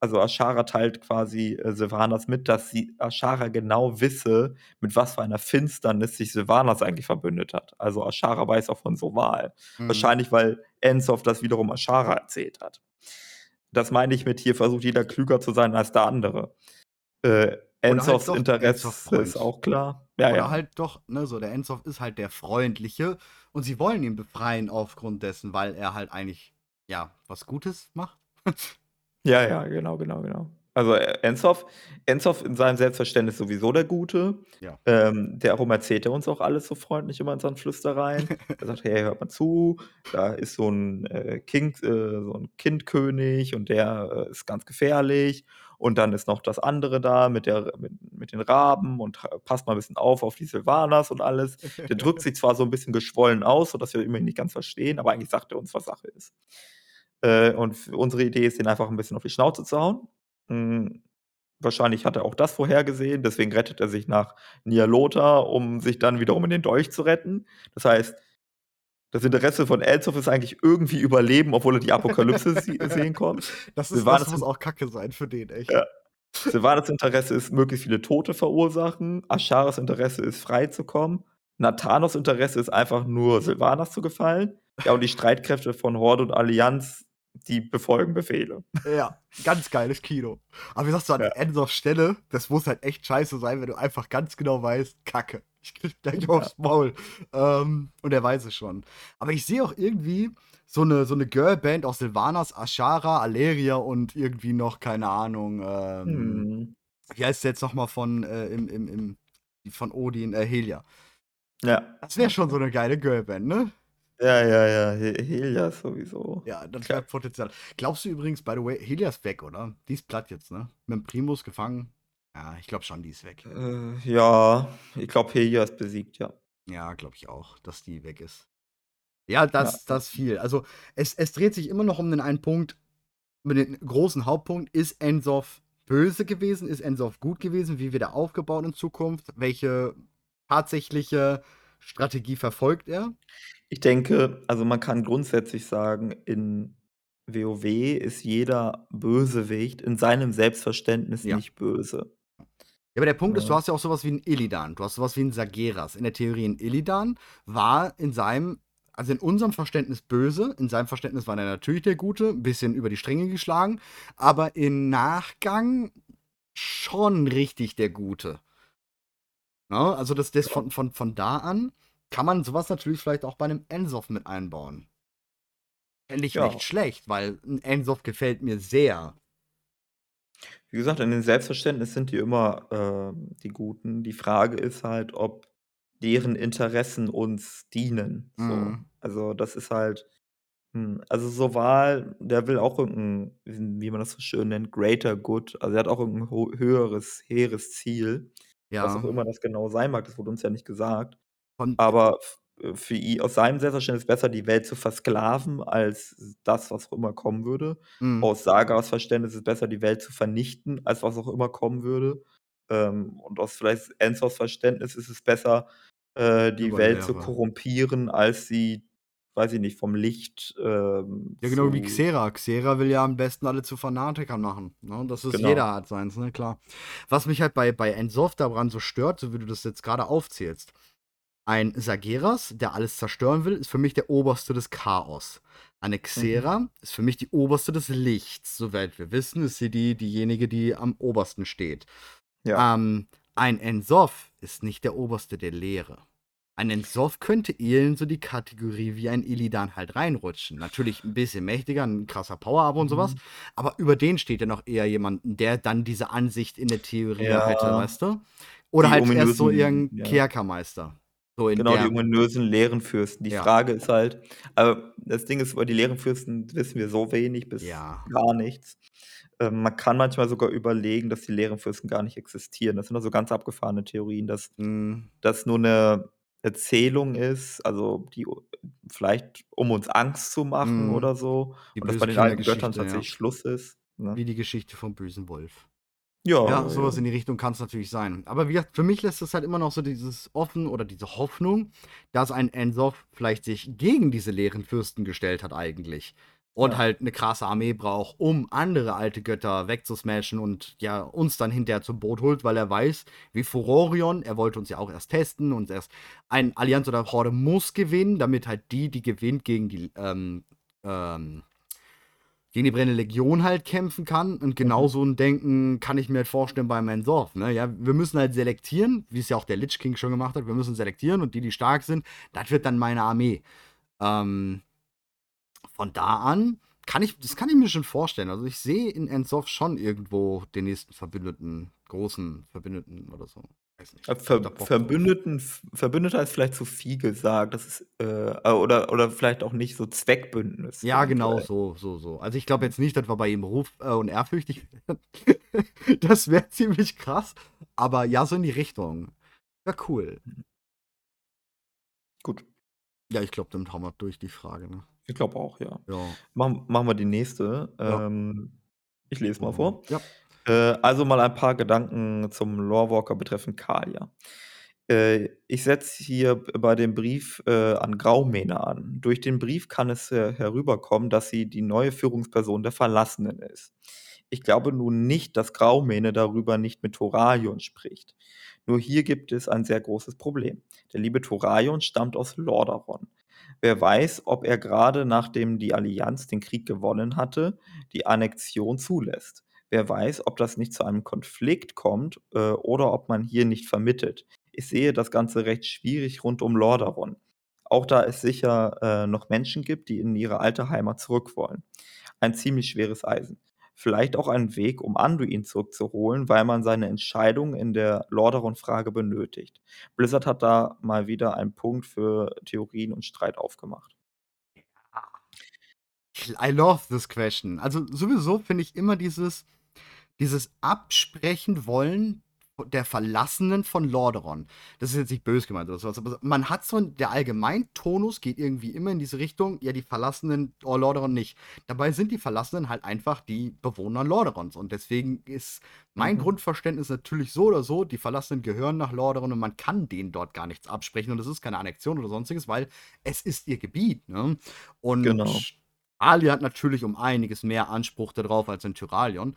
also Ashara teilt quasi äh, Sylvanas mit, dass sie Ashara genau wisse, mit was für einer Finsternis sich Sylvanas eigentlich verbündet hat. Also Ashara weiß auch von Soval. Mhm. Wahrscheinlich, weil Ensof das wiederum Ashara erzählt hat. Das meine ich mit hier, versucht jeder klüger zu sein als der andere. Äh, Ensofs halt Interesse Ensof ist auch klar. Ja, Oder ja. halt doch, ne, so der Ensof ist halt der Freundliche und sie wollen ihn befreien aufgrund dessen, weil er halt eigentlich, ja, was Gutes macht. Ja, ja, genau, genau, genau. Also äh, Enzoff, Enzoff in seinem Selbstverständnis sowieso der Gute. Ja. Ähm, darum erzählt er uns auch alles so freundlich immer in seinen Flüstereien. er sagt, hey, hört mal zu, da ist so ein äh, King, äh, so ein Kindkönig und der äh, ist ganz gefährlich. Und dann ist noch das andere da mit, der, mit, mit den Raben und passt mal ein bisschen auf auf die Silvanas und alles. Der drückt sich zwar so ein bisschen geschwollen aus, sodass wir immer nicht ganz verstehen, aber eigentlich sagt er uns, was Sache ist. Äh, und unsere Idee ist, den einfach ein bisschen auf die Schnauze zu hauen. Hm, wahrscheinlich hat er auch das vorhergesehen, deswegen rettet er sich nach Nialota, um sich dann wiederum in den Dolch zu retten. Das heißt, das Interesse von Elzoff ist eigentlich irgendwie überleben, obwohl er die Apokalypse sehen kommt. Das, ist, das muss auch kacke sein für den, echt. Ja. Silvanas Interesse ist, möglichst viele Tote verursachen. Asharas Interesse ist, frei zu kommen. Nathanos Interesse ist einfach nur, Silvanas zu gefallen. Ja, und die Streitkräfte von Horde und Allianz die befolgen Befehle. Ja, ganz geiles Kino. Aber wie sagst du, an Ja. der Endorf-Stelle, das muss halt echt scheiße sein, wenn du einfach ganz genau weißt, Kacke, ich krieg gleich aufs Maul. Ähm, und er weiß es schon. Aber ich sehe auch irgendwie so eine, so eine Girlband aus Silvanas, Ashara, Aleria und irgendwie noch, keine Ahnung, ähm, Hm. wie heißt der jetzt nochmal von, äh, im, im, im, von Odin, äh, Helia. Ja. Das wäre schon so eine geile Girlband, ne? Ja, ja, ja. He- Helias sowieso. Ja, das Klar. Potenzial. Glaubst du übrigens, by the way, Helia ist weg, oder? Die ist platt jetzt, ne? Mit dem Primus gefangen. Ja, ich glaube schon, die ist weg. Äh, ja, ich glaube, Helias besiegt, ja. Ja, glaube ich auch, dass die weg ist. Ja, das, Ja. das viel. Also, es, es dreht sich immer noch um den einen Punkt, mit den großen Hauptpunkt. Ist Ensoff böse gewesen? Ist Ensoff gut gewesen? Wie wird er aufgebaut in Zukunft? Welche tatsächliche Strategie verfolgt er? Ich denke, also man kann grundsätzlich sagen, in WoW ist jeder Bösewicht in seinem Selbstverständnis Ja. nicht böse. Ja, aber der Punkt ist, du Ja. hast ja auch sowas wie einen Illidan, du hast sowas wie einen Sageras. In der Theorie ein Illidan war in seinem, also in unserem Verständnis böse, in seinem Verständnis war er natürlich der Gute, ein bisschen über die Stränge geschlagen, aber im Nachgang schon richtig der Gute. Ja, also das, das von, von, von da an kann man sowas natürlich vielleicht auch bei einem Ensoff mit einbauen. Fände ich Ja. nicht schlecht, weil ein Ensoff gefällt mir sehr. Wie gesagt, in dem Selbstverständnis sind die immer ähm, die Guten. Die Frage ist halt, ob deren Interessen uns dienen. So. Mhm. Also das ist halt, hm, also so Wahl, der will auch irgendein, wie man das so schön nennt, greater good. Also er hat auch irgendein höheres, hehres Ziel. Was auch Ja. immer das genau sein mag, das wurde uns ja nicht gesagt. Von, Aber äh, für ihn, aus seinem Selbstverständnis besser, die Welt zu versklaven, als das, was auch immer kommen würde. Mhm. Aus Sagas Verständnis ist es besser, die Welt zu vernichten, als was auch immer kommen würde. Ähm, und aus vielleicht Enzos Verständnis ist es besser, äh, die Welt zu korrumpieren, als sie, weiß ich nicht, vom Licht ähm, Ja, genau wie. Xera. Xera will ja am besten alle zu Fanatikern machen. Ne? Das ist Genau. jeder hat seins, ne, klar. Was mich halt bei, bei Ensoft daran so stört, so wie du das jetzt gerade aufzählst. Ein Sageras, der alles zerstören will, ist für mich der Oberste des Chaos. Eine Xera ist für mich die Oberste des Lichts. Soweit wir wissen, ist sie die, diejenige, die am obersten steht. Ja. Ähm, ein Ensoff ist nicht der Oberste der Lehre. Ein Ensoff könnte eher in so die Kategorie wie ein Illidan halt reinrutschen. Natürlich ein bisschen mächtiger, ein krasser Power-Up und sowas. Mhm. Aber über den steht ja noch eher jemanden, der dann diese Ansicht in der Theorie Ja. hätte, weißt du? Oder Die halt erst so irgendein ja. Kerkermeister. So in Genau, die ominösen Lehrenfürsten. Die Ja. Frage ist halt, aber das Ding ist, über die Lehrenfürsten wissen wir so wenig bis Ja. gar nichts. Ähm, man kann manchmal sogar überlegen, dass die Lehrenfürsten gar nicht existieren. Das sind also ganz abgefahrene Theorien, dass Mh, das nur eine Erzählung ist, also die vielleicht um uns Angst zu machen Mhm. oder so. die Und dass bei den alten Göttern Kindergeschichte, ja. tatsächlich Schluss ist. Ne? Wie die Geschichte vom bösen Wolf. Ja, Ja, sowas in die Richtung kann es natürlich sein. Aber wie gesagt, für mich lässt es halt immer noch so dieses Offen oder diese Hoffnung, dass ein Ensoff vielleicht sich gegen diese leeren Fürsten gestellt hat eigentlich. Und Ja. halt eine krasse Armee braucht, um andere alte Götter wegzusmashen und ja, uns dann hinterher zum Boot holt, weil er weiß, wie Furorion, er wollte uns ja auch erst testen und erst ein Allianz oder Horde muss gewinnen, damit halt die, die gewinnt, gegen die, ähm, ähm, gegen die brennende Legion halt kämpfen kann. Und genau so ein Denken kann ich mir halt vorstellen bei Mansorf. Ne? Ja, wir müssen halt selektieren, wie es ja auch der Lich King schon gemacht hat. Wir müssen selektieren und die, die stark sind, das wird dann meine Armee. Ähm, von da an kann ich, das kann ich mir schon vorstellen. Also ich sehe in Ensoff schon irgendwo den nächsten Verbündeten, großen Verbündeten oder so. Ver. Verbündeten, Verbündeter ist vielleicht zu viel gesagt. Das ist, äh, oder, oder vielleicht auch nicht so Zweckbündnis. Ja, genau, so, so, so. Also ich glaube jetzt nicht, dass wir bei ihm Ruf äh, und ehrfürchtig werden. das wäre ziemlich krass. Aber ja, so in die Richtung. Ja, cool. Gut. Ja, ich glaube, damit haben wir durch die Frage, ne? Ich glaube auch, ja. Ja. Machen, machen wir die nächste. Ja. Ähm, ich lese mal vor. Ja. Äh, also mal ein paar Gedanken zum Lorewalker betreffend Kalia. Äh, ich setze hier bei dem Brief äh, an Graumähne an. Durch den Brief kann es äh, herüberkommen, dass sie die neue Führungsperson der Verlassenen ist. Ich glaube nun nicht, dass Graumähne darüber nicht mit Thoraion spricht. Nur hier gibt es ein sehr großes Problem. Der liebe Thoraion stammt aus Lordaeron. Wer weiß, ob er gerade nachdem die Allianz den Krieg gewonnen hatte, die Annexion zulässt. Wer weiß, ob das nicht zu einem Konflikt kommt äh, oder ob man hier nicht vermittelt. Ich sehe das Ganze recht schwierig rund um Lordaeron. Auch da es sicher äh, noch Menschen gibt, die in ihre alte Heimat zurück wollen. Ein ziemlich schweres Eisen. Vielleicht auch ein Weg, um Anduin zurückzuholen, weil man seine Entscheidung in der Lordaeron-Frage benötigt. Blizzard hat da mal wieder einen Punkt für Theorien und Streit aufgemacht. I love this question. Also sowieso finde ich immer dieses, dieses Absprechen wollen der Verlassenen von Lordaeron. Das ist jetzt nicht böse gemeint oder sowas, aber man hat so, der Allgemeintonus geht irgendwie immer in diese Richtung, ja, die Verlassenen, oh, Lordaeron nicht. Dabei sind die Verlassenen halt einfach die Bewohner Lordaerons und deswegen ist mein mhm. Grundverständnis natürlich so oder so, die Verlassenen gehören nach Lordaeron und man kann denen dort gar nichts absprechen und es ist keine Annexion oder sonstiges, weil es ist ihr Gebiet, ne? Und genau. Ali hat natürlich um einiges mehr Anspruch darauf als in Tyralion.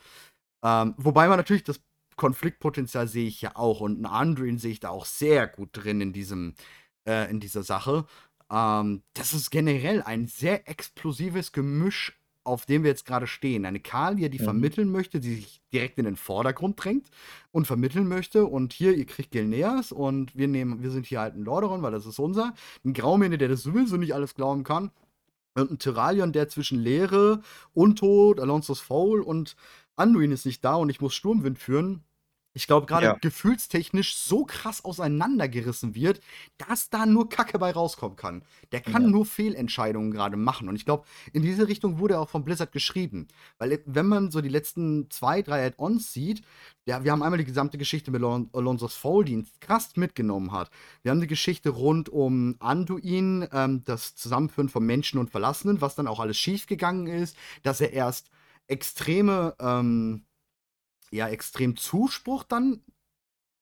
Ähm, wobei man natürlich das Konfliktpotenzial sehe ich ja auch und einen Andrin sehe ich da auch sehr gut drin in diesem, äh, in dieser Sache. Ähm, das ist generell ein sehr explosives Gemisch, auf dem wir jetzt gerade stehen. Eine Kalia, die mhm. vermitteln möchte, die sich direkt in den Vordergrund drängt und vermitteln möchte. Und hier, ihr kriegt Gilneas und wir nehmen, wir sind hier halt ein Lordaeron, weil das ist unser. Ein Graumene, der das sowieso nicht alles glauben kann. Und ein Tyralion, der zwischen Leere, Untot, Alonso's Foul und Anduin ist nicht da und ich muss Sturmwind führen. Ich glaube, gerade ja. gefühlstechnisch so krass auseinandergerissen wird, dass da nur Kacke bei rauskommen kann. Der kann ja. nur Fehlentscheidungen gerade machen. Und ich glaube, in diese Richtung wurde er auch von Blizzard geschrieben. Weil, wenn man so die letzten zwei, drei Add-ons sieht, ja, wir haben einmal die gesamte Geschichte mit Alonso's Fall, die ihn krass mitgenommen hat. Wir haben die Geschichte rund um Anduin, ähm, das Zusammenführen von Menschen und Verlassenen, was dann auch alles schiefgegangen ist, dass er erst extreme. Ähm, ja extrem Zuspruch dann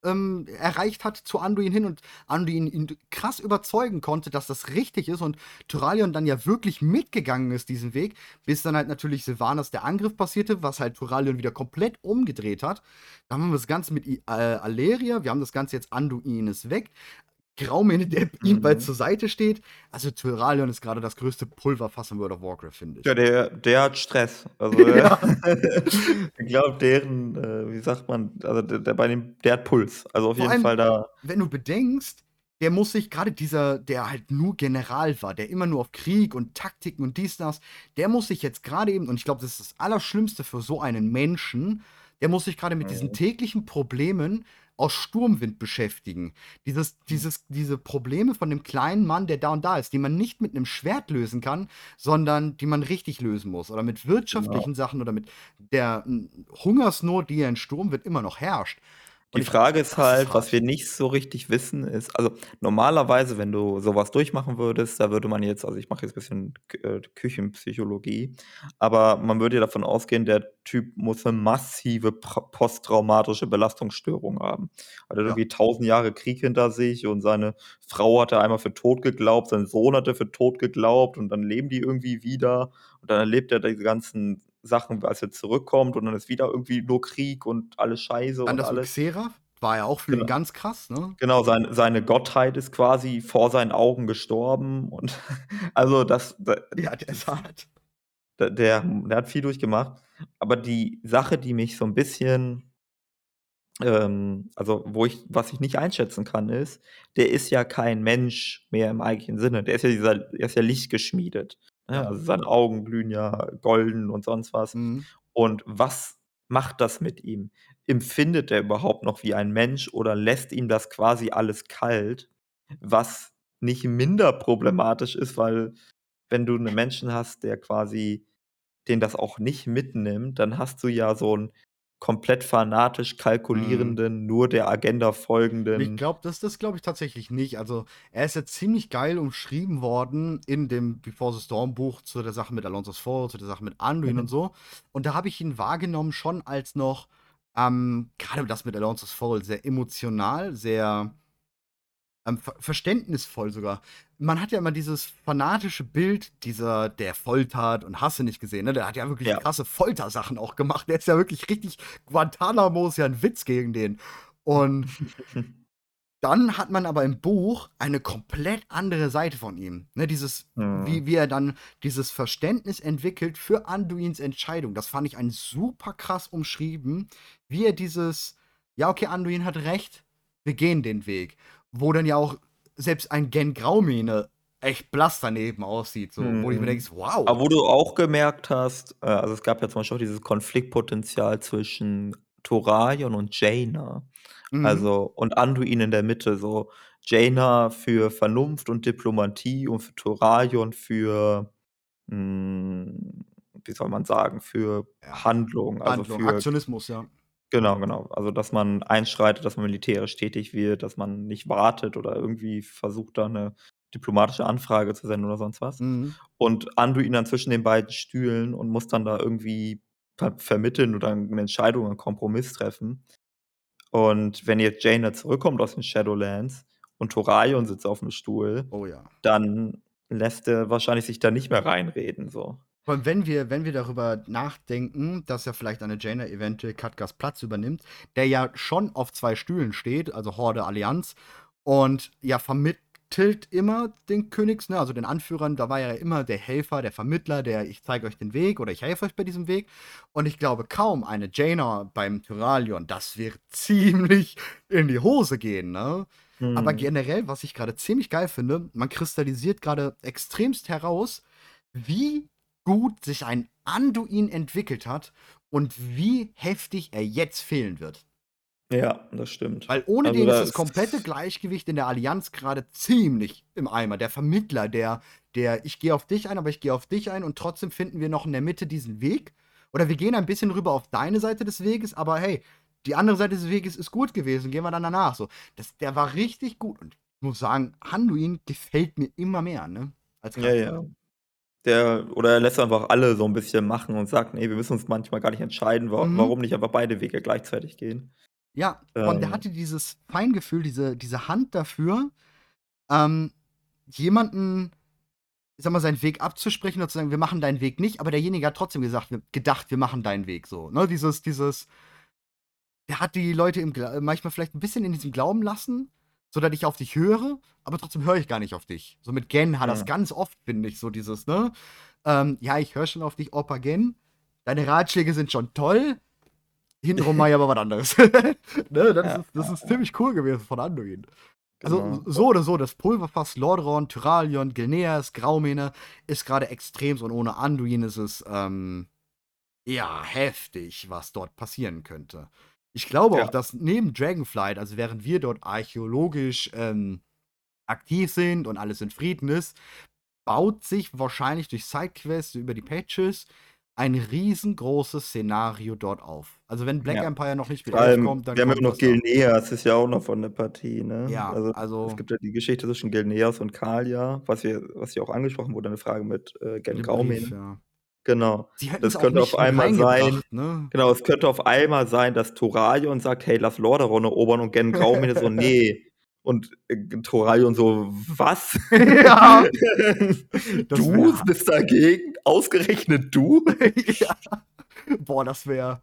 ähm, erreicht hat zu Anduin hin und Anduin ihn krass überzeugen konnte, dass das richtig ist und Turalion dann ja wirklich mitgegangen ist diesen Weg, bis dann halt natürlich Sylvanas der Angriff passierte, was halt Turalion wieder komplett umgedreht hat. Dann haben wir das Ganze mit I äh, Aleria, wir haben das Ganze jetzt Anduin ist weg. Graumene, der ihm mhm. bald zur Seite steht. Also Tyralion ist gerade das größte Pulverfass in World of Warcraft, finde ich. Ja, der, der hat Stress. Also ja. ich glaube, deren, äh, wie sagt man, also der, der, bei dem, der hat Puls. Also auf Vor jeden allem, Fall da. Wenn du bedenkst, der muss sich gerade dieser, der halt nur General war, der immer nur auf Krieg und Taktiken und dies, das, der muss sich jetzt gerade eben, und ich glaube, das ist das Allerschlimmste für so einen Menschen, der muss sich gerade mit mhm. diesen täglichen Problemen aus Sturmwind beschäftigen. Dieses, dieses, diese Probleme von dem kleinen Mann, der da und da ist, die man nicht mit einem Schwert lösen kann, sondern die man richtig lösen muss. Oder mit wirtschaftlichen genau. Sachen oder mit der Hungersnot, die ja in Sturmwind immer noch herrscht. Die Frage ist halt, was wir nicht so richtig wissen, ist, also normalerweise, wenn du sowas durchmachen würdest, da würde man jetzt, also ich mache jetzt ein bisschen äh, Küchenpsychologie, aber man würde ja davon ausgehen, der Typ muss eine massive posttraumatische Belastungsstörung haben. Er hat ja. irgendwie tausend Jahre Krieg hinter sich und seine Frau hat er einmal für tot geglaubt, sein Sohn hat er für tot geglaubt und dann leben die irgendwie wieder und dann erlebt er diese ganzen Sachen, als er zurückkommt und dann ist wieder irgendwie nur Krieg und alles Scheiße dann und das alles. Xera war ja auch für genau. ihn ganz krass, ne? Genau, sein, seine Gottheit ist quasi vor seinen Augen gestorben und also das. ja, der ist hart. Der, der, der hat viel durchgemacht. Aber die Sache, die mich so ein bisschen, ähm, also wo ich, was ich nicht einschätzen kann, ist, der ist ja kein Mensch mehr im eigentlichen Sinne. Der ist ja dieser, der ist ja lichtgeschmiedet. Ja, also seine Augen glühen ja golden und sonst was. Mhm. Und was macht das mit ihm? Empfindet er überhaupt noch wie ein Mensch oder lässt ihm das quasi alles kalt? Was nicht minder problematisch ist, weil wenn du einen Menschen hast, der quasi den das auch nicht mitnimmt, dann hast du ja so ein komplett fanatisch kalkulierenden, mhm. nur der Agenda folgenden. Ich glaube, das, das glaube ich tatsächlich nicht. Also, er ist ja ziemlich geil umschrieben worden in dem Before the Storm Buch zu der Sache mit Alonso's Fall, zu der Sache mit Anduin mhm. und so. Und da habe ich ihn wahrgenommen schon als noch, ähm, gerade das mit Alonso's Fall, sehr emotional, sehr ähm, ver verständnisvoll sogar. Man hat ja immer dieses fanatische Bild dieser, der foltert und hast du nicht gesehen, ne? Der hat ja wirklich ja. krasse Foltersachen auch gemacht. Der ist ja wirklich richtig, Guantanamo ist ja ein Witz gegen den. Und dann hat man aber im Buch eine komplett andere Seite von ihm. Ne, dieses, Mhm. wie, wie er dann dieses Verständnis entwickelt für Anduins Entscheidung. Das fand ich ein super krass umschrieben, wie er dieses, ja, okay, Anduin hat recht, wir gehen den Weg. Wo dann ja auch selbst ein Gen Graumene echt blass daneben aussieht, so, wo ich mir Mhm. denke, wow. Aber wo du auch gemerkt hast, äh, also es gab ja zum Beispiel auch dieses Konfliktpotenzial zwischen Thoraion und Jaina. Mhm. Also, und Anduin in der Mitte, so Jaina für Vernunft und Diplomatie und für Thoraion für, hm, wie soll man sagen, für Ja, Handlung, also Handlung, für Aktionismus, ja. Genau, genau. Also, dass man einschreitet, dass man militärisch tätig wird, dass man nicht wartet oder irgendwie versucht, da 'ne diplomatische Anfrage zu senden oder sonst was. Mhm. Und Anduin dann zwischen den beiden Stühlen und muss dann da irgendwie ver vermitteln oder 'ne Entscheidung, 'n Kompromiss treffen. Und wenn jetzt Jaina zurückkommt aus den Shadowlands und Thoraion sitzt auf'm Stuhl, Oh ja. dann lässt er wahrscheinlich sich da nicht mehr reinreden, so. Vor allem, wenn wir wenn wir darüber nachdenken, dass ja vielleicht eine Jaina eventuell Khadgas Platz übernimmt, der ja schon auf 2 Stühlen steht, also Horde, Allianz und ja vermittelt immer den Königs ne, also den Anführern, da war ja immer der Helfer, der Vermittler, der: „Ich zeige euch den Weg“ oder „Ich helfe euch bei diesem Weg.“ Und ich glaube kaum eine Jaina beim Tyralion, das wird ziemlich in die Hose gehen, ne? Aber Mhm. generell, was ich grade ziemlich geil finde, man kristallisiert grade extremst heraus, wie gut sich ein Anduin entwickelt hat und wie heftig er jetzt fehlen wird. Ja, das stimmt. Weil ohne Also, den ist da das komplette Gleichgewicht in der Allianz grade ziemlich im Eimer. Der Vermittler, der der: „Ich gehe auf dich ein, aber ich gehe auf dich ein und trotzdem finden wir noch in der Mitte diesen Weg.“ Oder: „Wir gehen ein bisschen rüber auf deine Seite des Weges, aber hey, die andere Seite des Weges ist gut gewesen, gehen wir dann danach“, so. Das der war richtig gut und ich muss sagen, Anduin gefällt mir immer mehr, ne, als Ja, Charakter. ja. Der oder er lässt einfach alle so 'n bisschen machen und sagt: „Ne, wir müssen uns manchmal gar nicht entscheiden, wa Mhm. warum nicht einfach beide Wege gleichzeitig gehen?“ Ja, vor allem der Ähm. hatte dieses Feingefühl, diese diese Hand dafür, ähm, jemanden, ich sage mal, seinen Weg abzusprechen und zu sagen: „Wir machen deinen Weg nicht“, aber derjenige hat trotzdem gesagt gedacht: „Wir machen deinen Weg“, so, ne? Dieses dieses der hat die Leute im manchmal vielleicht 'n bisschen in diesem Glauben lassen, so dass ich auf dich höre, aber trotzdem höre ich gar nicht auf dich. So mit Gen hat Ja. ganz oft, finde ich, so dieses, ne, ähm: „Ja, ich höre schon auf dich, Opa Gen. Deine Ratschläge sind schon toll. Hintenrum mache ich aber was anderes.“ Ne, das Ja, ist das ist ziemlich cool gewesen von Anduin. Also, Genau. so oder so, das Pulverfass Lordaeron, Tyralion, Gilneas, Graumene ist grade extremst und ohne Anduin ist es, ähm, ja, heftig, was dort passieren könnte. Ich glaube auch, Ja. dass neben Dragonflight, also während wir dort archäologisch, ähm, aktiv sind und alles in Frieden ist, baut sich wahrscheinlich durch Sidequests über die Patches ein riesengroßes Szenario dort auf. Also, wenn Black Ja. Empire noch nicht mit 11 allem, kommt, dann wir haben ja noch. Gilneas, ist ja auch noch von der Partie, ne? Ja, Also, also es gibt ja die Geschichte zwischen Gilneas und Kalia, was wir was ja auch angesprochen wurde, 'ne Frage mit, äh, Gen Brief, ja. Genau. Das könnte auf einmal sein ne? genau, es könnte auf einmal sein, dass Thoraion sagt: „Hey, lass Lordaeron erobern“ und Gen Graumene so: „Ne.“ Und, äh, Thoraion so: „Was? Ja. Du bist dagegen? Ausgerechnet du?“ Ja. Boah, das wäre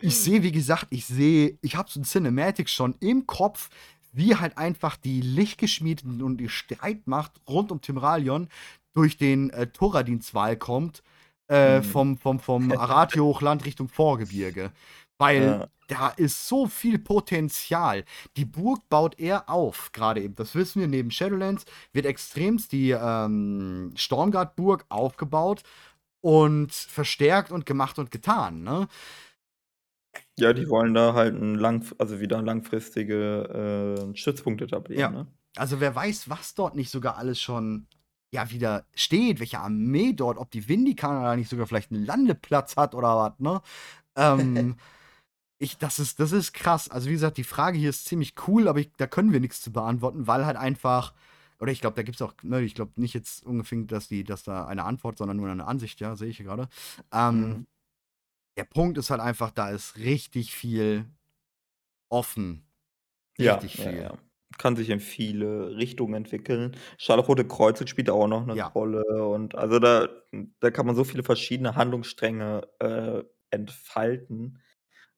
ich sehe, wie gesagt ich sehe ich habe so 'n Cinematic schon im Kopf, wie halt einfach die Lichtgeschmiedeten und die Streitmacht rund um Tymralion durch den, äh, Thoradin-Zval kommt, äh, Mhm. vom vom vom Arathi-Hochland Richtung Vorgebirge. Weil Ja. da ist so viel Potenzial. Die Burg baut er auf, grade eben. Das wissen wir, neben Shadowlands wird extremst die, ähm, Stormguard-Burg aufgebaut und verstärkt und gemacht und getan, ne? Ja, die wollen da halt 'n langf also wieder langfristige, äh, Stützpunkt etablieren, Ja. ne? Also, wer weiß, was dort nicht sogar alles schon, ja, wieder steht, welche Armee dort, ob die Vindicaner da nicht sogar vielleicht 'n Landeplatz hat oder was, ne? Ähm, ich das ist das ist krass. Also, wie gesagt, die Frage hier ist ziemlich cool, aber ich da können wir nix zu beantworten, weil halt einfach oder ich glaube, da gibt's auch ne, ich glaube nicht jetzt unbedingt, dass die dass da eine Antwort, sondern nur 'ne Ansicht, ja, sehe ich hier grade. Ähm, Mhm. der Punkt ist halt einfach, da ist richtig viel offen. Ja, Richtig ja, viel. ja. Kann sich in viele Richtungen entwickeln. Scharlachrote Kreuze spielt auch noch 'ne Ja. Rolle und also da da kann man so viele verschiedene Handlungsstränge, äh, entfalten.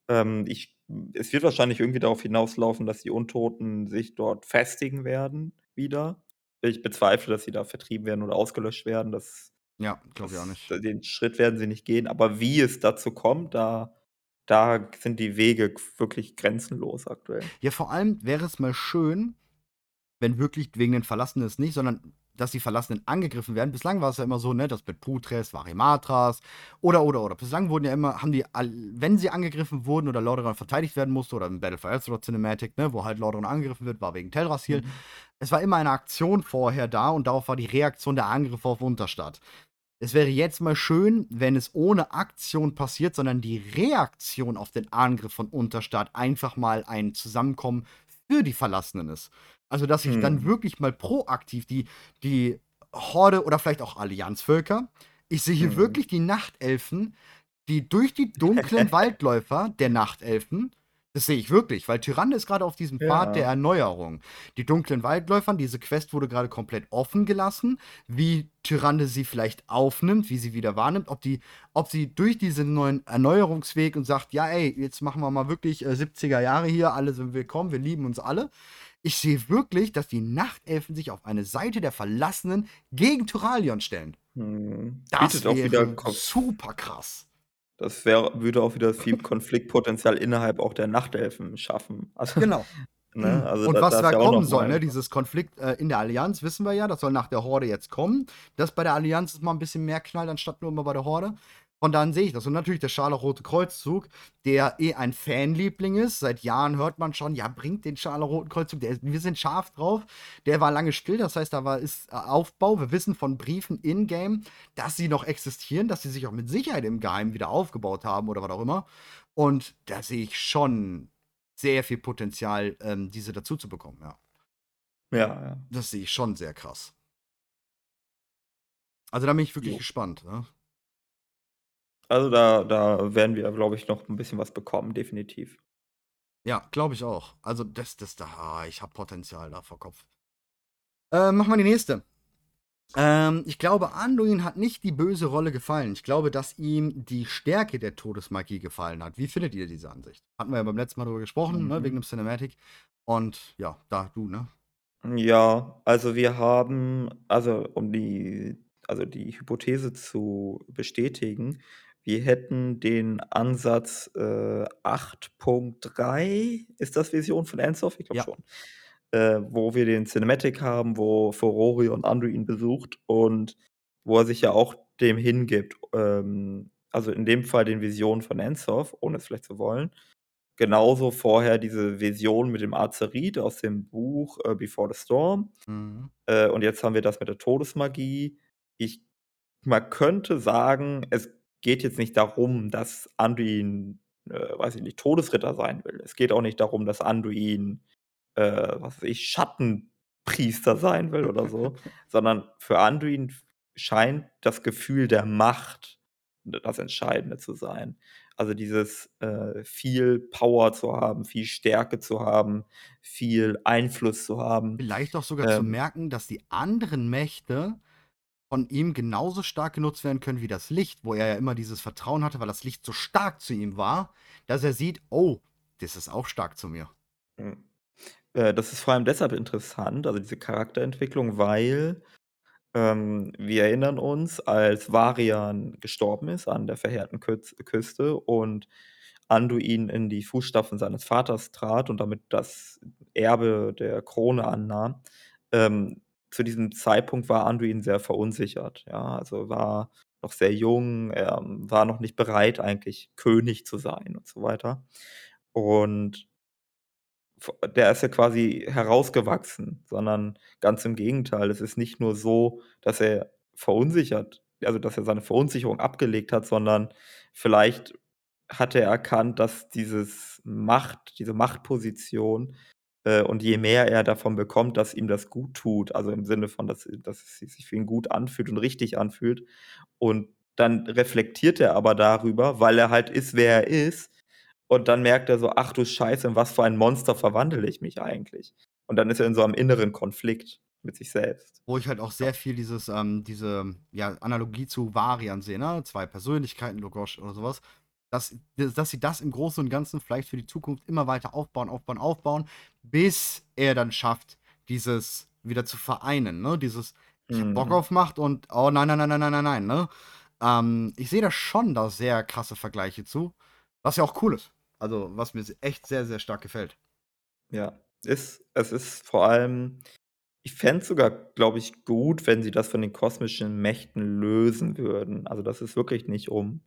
Ähm, ich es wird wahrscheinlich irgendwie darauf hinauslaufen, dass die Untoten sich dort festigen werden wieder. Ich bezweifle, dass sie da vertrieben werden oder ausgelöscht werden. Das Ja, glaube ich auch nicht. den Schritt werden sie nicht gehen, aber wie es dazu kommt, da da sind die Wege wirklich grenzenlos aktuell. Ja, vor allem wäre es mal schön, wenn wirklich wegen den Verlassenen es nicht, sondern dass die Verlassenen angegriffen werden. Bislang war es ja immer so, ne, das mit Putres, Varimatras oder, oder, oder. Bislang wurden ja immer, haben die, wenn sie angegriffen wurden oder Lordaeron verteidigt werden musste oder im Battle for Azeroth Cinematic, ne, wo halt Lordaeron angegriffen wird, war wegen Teldrassil. Mhm. Es war immer eine Aktion vorher da und darauf war die Reaktion der Angriffe auf Unterstadt. Es wäre jetzt mal schön, wenn es ohne Aktion passiert, sondern die Reaktion auf den Angriff von Unterstadt einfach mal ein Zusammenkommen für die Verlassenen ist. Also, dass sich dann Mhm. wirklich mal proaktiv die die Horde oder vielleicht auch Allianzvölker ich sehe hier Mhm. wirklich die Nachtelfen, die durch die dunklen Waldläufer der Nachtelfen das sehe ich wirklich, weil Tyrande ist gerade auf diesem Pfad der Ja. Erneuerung. Die dunklen Waldläufern, diese Quest wurde gerade komplett offen gelassen, wie Tyrande sie vielleicht aufnimmt, wie sie wieder wahrnimmt, ob die ob sie durch diesen neuen Erneuerungsweg und sagt: „Ja, ey, jetzt machen wir mal wirklich, äh, 70er Jahre hier, alle sind willkommen, wir lieben uns alle.“ Ich sehe wirklich, dass die Nachtelfen sich auf eine Seite der Verlassenen gegen Tyralion stellen. Mhm. Das Bietet auch wieder super krass. Das wäre würde auch wieder viel Konfliktpotenzial innerhalb auch der Nachtelfen schaffen. Also, Genau. ne, also Und da was da ist ja kommen soll, ne, dieses Konflikt, äh, in der Allianz, wissen wir ja, das soll nach der Horde jetzt kommen. Dass bei der Allianz es mal 'n bisschen mehr knallt, anstatt nur immer bei der Horde. Von dann sehe ich das. Und natürlich der Scharlachrote Kreuzzug, der eh ein Fanliebling ist. Seit Jahren hört man schon: „Ja, bringt den Scharlachroten Kreuzzug, der wir sind scharf drauf.“ Der war lange still, das heißt, da war ist, äh, Aufbau. Wir wissen von Briefen in-game, dass sie noch existieren, dass sie sich auch mit Sicherheit im Geheimen wieder aufgebaut haben oder was auch immer. Und da sehe ich schon sehr viel Potenzial, ähm, diese dazu zu bekommen, ja. Ja, ja. Das sehe ich schon sehr krass. Also, da bin ich wirklich Jo. gespannt, ne? Also, da da werden wir, glaube ich, noch 'n bisschen was bekommen, definitiv. Ja, glaube ich auch. Also, das das da ah, ich habe Potenzial da vor Kopf. Ähm, machen wir die nächste. Ähm, ich glaube, Anduin hat nicht die böse Rolle gefallen. Ich glaube, dass ihm die Stärke der Todesmagie gefallen hat. Wie findet ihr diese Ansicht? Hatten wir ja beim letzten Mal drüber gesprochen, ne, wegen Mhm. dem Cinematic. Und ja, da du, ne? Ja, also, wir haben also, um die also, die Hypothese zu bestätigen, wir hätten den Ansatz, äh, 8.3 ist das Version von Ensoft? Ich glaube Ja. schon. Äh, wo wir den Cinematic haben, wo Furorion Anduin besucht und wo er sich ja auch dem hingibt. Ähm, also, in dem Fall den Visionen von Ensoft, ohne es vielleicht zu wollen. Genauso vorher diese Vision mit dem Azerit aus dem Buch, äh, Before the Storm. Mhm. Äh, und jetzt haben wir das mit der Todesmagie. Ich man könnte sagen, es geht jetzt nicht darum, dass Anduin, äh, weiß ich nicht, Todesritter sein will. Es geht auch nicht darum, dass Anduin, äh, was weiß ich, Schattenpriester sein will oder so, sondern für Anduin scheint das Gefühl der Macht das Entscheidende zu sein. Also, dieses, äh, viel Power zu haben, viel Stärke zu haben, viel Einfluss zu haben. Vielleicht auch sogar zu Ähm merken, dass die anderen Mächte von ihm genauso stark genutzt werden können wie das Licht, wo er ja immer dieses Vertrauen hatte, weil das Licht so stark zu ihm war, dass er sieht: „Oh, das ist auch stark zu mir.“ Mhm. Äh, das ist vor allem deshalb interessant, also, diese Charakterentwicklung, weil, ähm, wir erinnern uns, als Varian gestorben ist an der verheerten Küste und Anduin in die Fußstapfen seines Vaters trat und damit das Erbe der Krone annahm. Ähm, zu diesem Zeitpunkt war Anduin sehr verunsichert, ja, also, war noch sehr jung, er war noch nicht bereit, eigentlich König zu sein und so weiter. Und der ist ja quasi herausgewachsen, sondern ganz im Gegenteil. Es ist nicht nur so, dass er verunsichert also, dass er seine Verunsicherung abgelegt hat, sondern vielleicht hat er erkannt, dass dieses Macht diese Machtposition äh, und je mehr er davon bekommt, dass ihm das gut tut, also, im Sinne von, dass dass es sich für ihn gut anfühlt und richtig anfühlt. Und dann reflektiert er aber darüber, weil er halt ist, wer er ist. Und dann merkt er so: „Ach du Scheiße, in was für ein Monster verwandle ich mich eigentlich?“ Und dann ist er in so einem inneren Konflikt mit sich selbst. Wo ich halt auch sehr viel dieses, ähm diese, ja, Analogie zu Varian sehe, ne? 2 Persönlichkeiten, Logosch oder so was. Dass, dass sie das im Großen und Ganzen vielleicht für die Zukunft immer weiter aufbauen, aufbauen, aufbauen, bis er dann schafft, dieses wieder zu vereinen, ne? Dieses ich hab Bock Mhm. auf Macht und oh nein, nein, nein, nein, nein, nein, nein, ne? Ähm, ich sehe da schon da sehr krasse Vergleiche zu, was ja auch cool ist. Also, was mir echt sehr, sehr stark gefällt. Ja, ist es ist vor allem ich fände es sogar, glaube ich, gut, wenn sie das von den kosmischen Mächten lösen würden. Also, dass es wirklich nicht um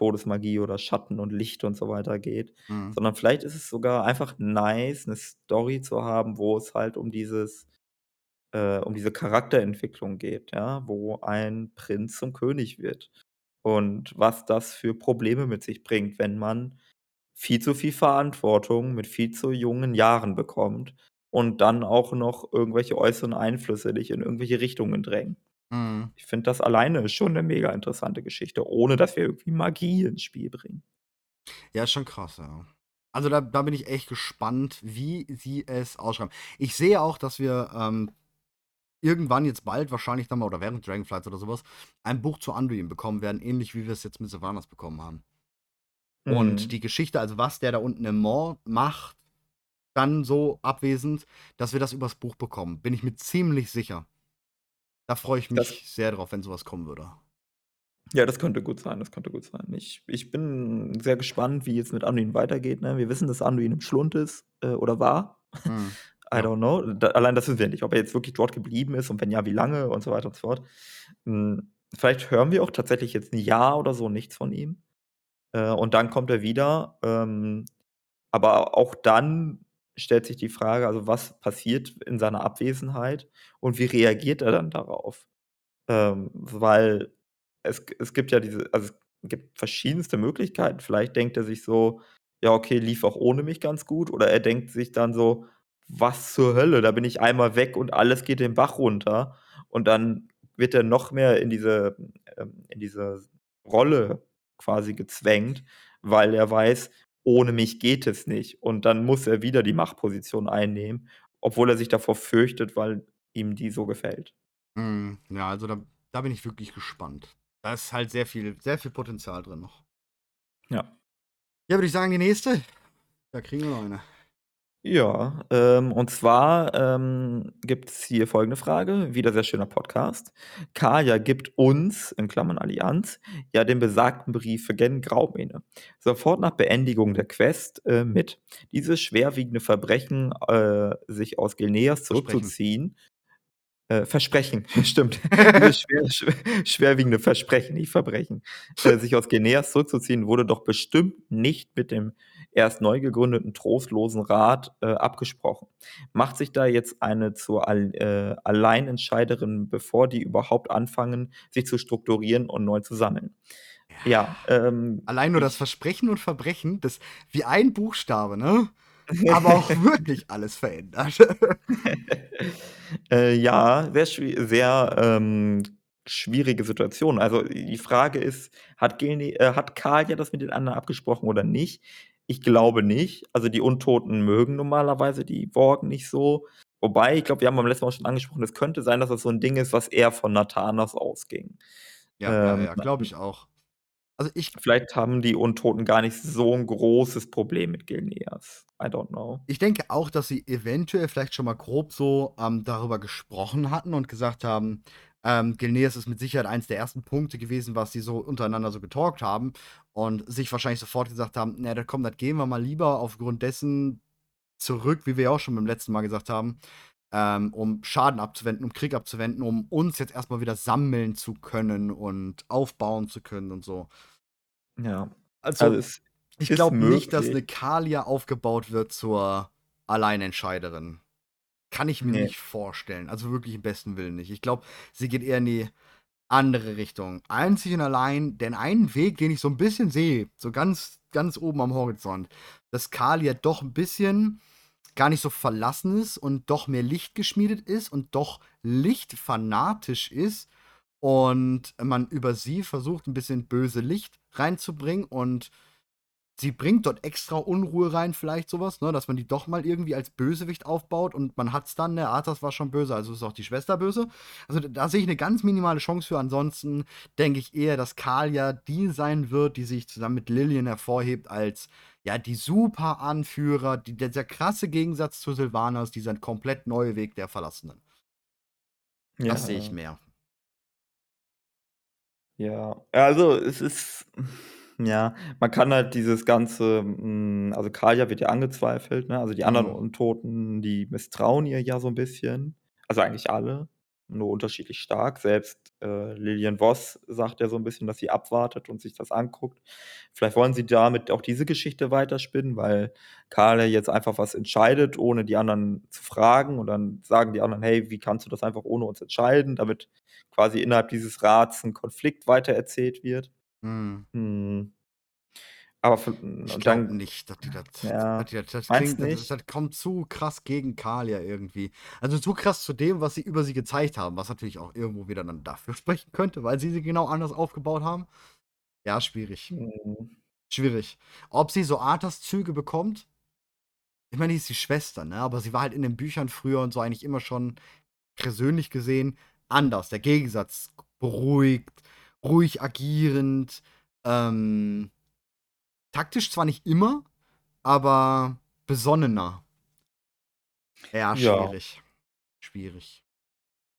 Todesmagie oder Schatten und Licht und so weiter geht, Mhm. sondern vielleicht ist es sogar einfach nice, 'ne Story zu haben, wo es halt um dieses äh, um diese Charakterentwicklung geht, ja, wo ein Prinz zum König wird und was das für Probleme mit sich bringt, wenn man viel zu viel Verantwortung mit viel zu jungen Jahren bekommt und dann auch noch irgendwelche äußeren Einflüsse dich in irgendwelche Richtungen drängen. Mhm. Ich finde, das alleine schon 'ne mega interessante Geschichte, ohne dass wir irgendwie Magie ins Spiel bringen. Ja, ist schon krass, ja. Also, da da bin ich echt gespannt, wie sie es ausschreiben. Ich sehe auch, dass wir, ähm, irgendwann jetzt bald wahrscheinlich dann mal oder während Dragonflights oder so was, ein Buch zu Anduin bekommen werden, ähnlich wie wir es jetzt mit Sylvanas bekommen haben. Und Mhm. die Geschichte, also was der da unten im Maw macht, dann so abwesend, dass wir das übers Buch bekommen, bin ich mir ziemlich sicher. Da freue ich Das mich sehr drauf, wenn so was kommen würde. Ja, das könnte gut sein, das könnte gut sein. Ich ich bin sehr gespannt, wie es mit Anduin weitergeht, ne? Wir wissen, dass Anduin im Schlund ist, äh, oder war. Mhm. I don't know. Da allein das wissen wir nicht, ob er jetzt wirklich dort geblieben ist und wenn ja, wie lange und so weiter und so fort. Hm, vielleicht hören wir auch tatsächlich jetzt 'n Jahr oder so nichts von ihm. Äh, und dann kommt er wieder. Ähm, aber auch dann stellt sich die Frage, also, was passiert in seiner Abwesenheit und wie reagiert er dann darauf? Ähm, weil es es gibt ja diese also, es gibt verschiedenste Möglichkeiten. Vielleicht denkt er sich so: „Ja, okay, lief auch ohne mich ganz gut.“ Oder er denkt sich dann so: „Was zur Hölle? Da bin ich einmal weg und alles geht den Bach runter.“ Und dann wird er noch mehr in diese ähm, in diese Rolle quasi gezwängt, weil er weiß: „Ohne mich geht es nicht.“ Und dann muss er wieder die Machtposition einnehmen, obwohl er sich davor fürchtet, weil ihm die so gefällt. Mhm. Ja, also, da da bin ich wirklich gespannt. Da ist halt sehr viel sehr viel Potenzial drin noch. Ja. Ja, würde ich sagen, die nächste. Da kriegen wir noch eine. Ja, ähm, und zwar, ähm, gibt's hier folgende Frage, wieder sehr schöner Podcast. Kaja gibt uns, in Klammern Allianz, ja den besagten Brief für Gen Graumene. Sofort nach Beendigung der Quest, äh, mit. Dieses schwerwiegende Verbrechen, äh, sich aus Gilneas zurückzuziehen äh, Versprechen, stimmt. Schwer schwer schwerwiegende Versprechen, nicht Verbrechen, äh, sich aus Gilneas zurückzuziehen, wurde doch bestimmt nicht mit dem erst neu gegründeten trostlosen Rat, äh, abgesprochen. Macht sich da jetzt eine zur All äh, Alleinentscheiderin, bevor die überhaupt anfangen, sich zu strukturieren und neu zu sammeln. Ja, ähm, Allein nur das Versprechen und Verbrechen, das wie ein Buchstabe, ne? Aber auch wirklich alles verändert. Äh, ja, sehr sehr, ähm, schwierige Situation. Also, die Frage ist, hat Gilne äh, hat Kaja das mit den anderen abgesprochen oder nicht? Ich glaube nicht. Also, die Untoten mögen normalerweise die Worgen nicht so. Wobei, ich glaube, wir haben beim letzten Mal schon angesprochen, es könnte sein, dass das so 'n Ding ist, was eher von Nathanas ausging. Ja, ja, Ähm, ja, glaube ich auch. Also, ich Vielleicht haben die Untoten gar nicht so 'n großes Problem mit Gilneas. I don't know. Ich denke auch, dass sie eventuell vielleicht schon mal grob so, ähm, darüber gesprochen hatten und gesagt haben, ähm, Gilneas ist mit Sicherheit eins der ersten Punkte gewesen, was sie so untereinander so getalkt haben und sich wahrscheinlich sofort gesagt haben: „Na, da komm, das gehen wir mal lieber aufgrund dessen zurück“, wie wir ja auch schon beim letzten Mal gesagt haben, ähm, um Schaden abzuwenden, um Krieg abzuwenden, um uns jetzt erst mal wieder sammeln zu können und aufbauen zu können und so. Ja. Also, Also, ich glaube nicht, dass 'ne möglich. Kalia aufgebaut wird zur Alleinentscheiderin. Kann ich mir Ne. nicht vorstellen. Also, wirklich im besten Willen nicht. Ich glaube, sie geht eher in die andere Richtung. Einzig und allein den einen Weg, den ich so 'n bisschen sehe, so ganz ganz oben am Horizont, dass Kalia doch 'n bisschen gar nicht so verlassen ist und doch mehr Licht geschmiedet ist und doch lichtfanatisch ist und man über sie versucht, 'n bisschen böse Licht reinzubringen und sie bringt dort extra Unruhe rein, vielleicht sowas, ne, dass man die doch mal irgendwie als Bösewicht aufbaut und man hat's dann, ne, Arthas war schon böse, also ist auch die Schwester böse. Also da sehe ich eine ganz minimale Chance für. Ansonsten denke ich eher, dass Kalia die sein wird, die sich zusammen mit Lillian hervorhebt als ja, die super Anführer, die, der, der krasse Gegensatz zu Sylvanas, dieser komplett neue Weg der Verlassenen. Ja. Das sehe ich mehr. Ja, also es ist ja, man kann halt dieses ganze hm, also Kalia wird ja angezweifelt, ne? Also die anderen Mhm. Untoten, die misstrauen ihr ja so 'n bisschen. Also eigentlich alle, nur unterschiedlich stark. Selbst, äh, Lillian Voss sagt ja so 'n bisschen, dass sie abwartet und sich das anguckt. Vielleicht wollen sie damit auch diese Geschichte weiterspinnen, weil Kalia jetzt einfach was entscheidet, ohne die anderen zu fragen und dann sagen die anderen: „Hey, wie kannst du das einfach ohne uns entscheiden?“ Damit quasi innerhalb dieses Rats 'n Konflikt weitererzählt wird. Hm. Aber v Ich und glaube nicht, dass die das ja, dass die das das klingt das das kommt zu krass gegen Kalia irgendwie. Also, zu krass zu dem, was sie über sie gezeigt haben, was natürlich auch irgendwo wieder dann dafür sprechen könnte, weil sie sie genau anders aufgebaut haben. Ja, schwierig. Mhm. Schwierig. Ob sie so Arthas-Züge bekommt? Ich meine, die ist die Schwester, ne, aber sie war halt in den Büchern früher und so eigentlich immer schon persönlich gesehen anders. Der Gegensatz, beruhigt, ruhig agierend, ähm taktisch zwar nicht immer, aber besonnener. Ja, Ja. schwierig. Schwierig.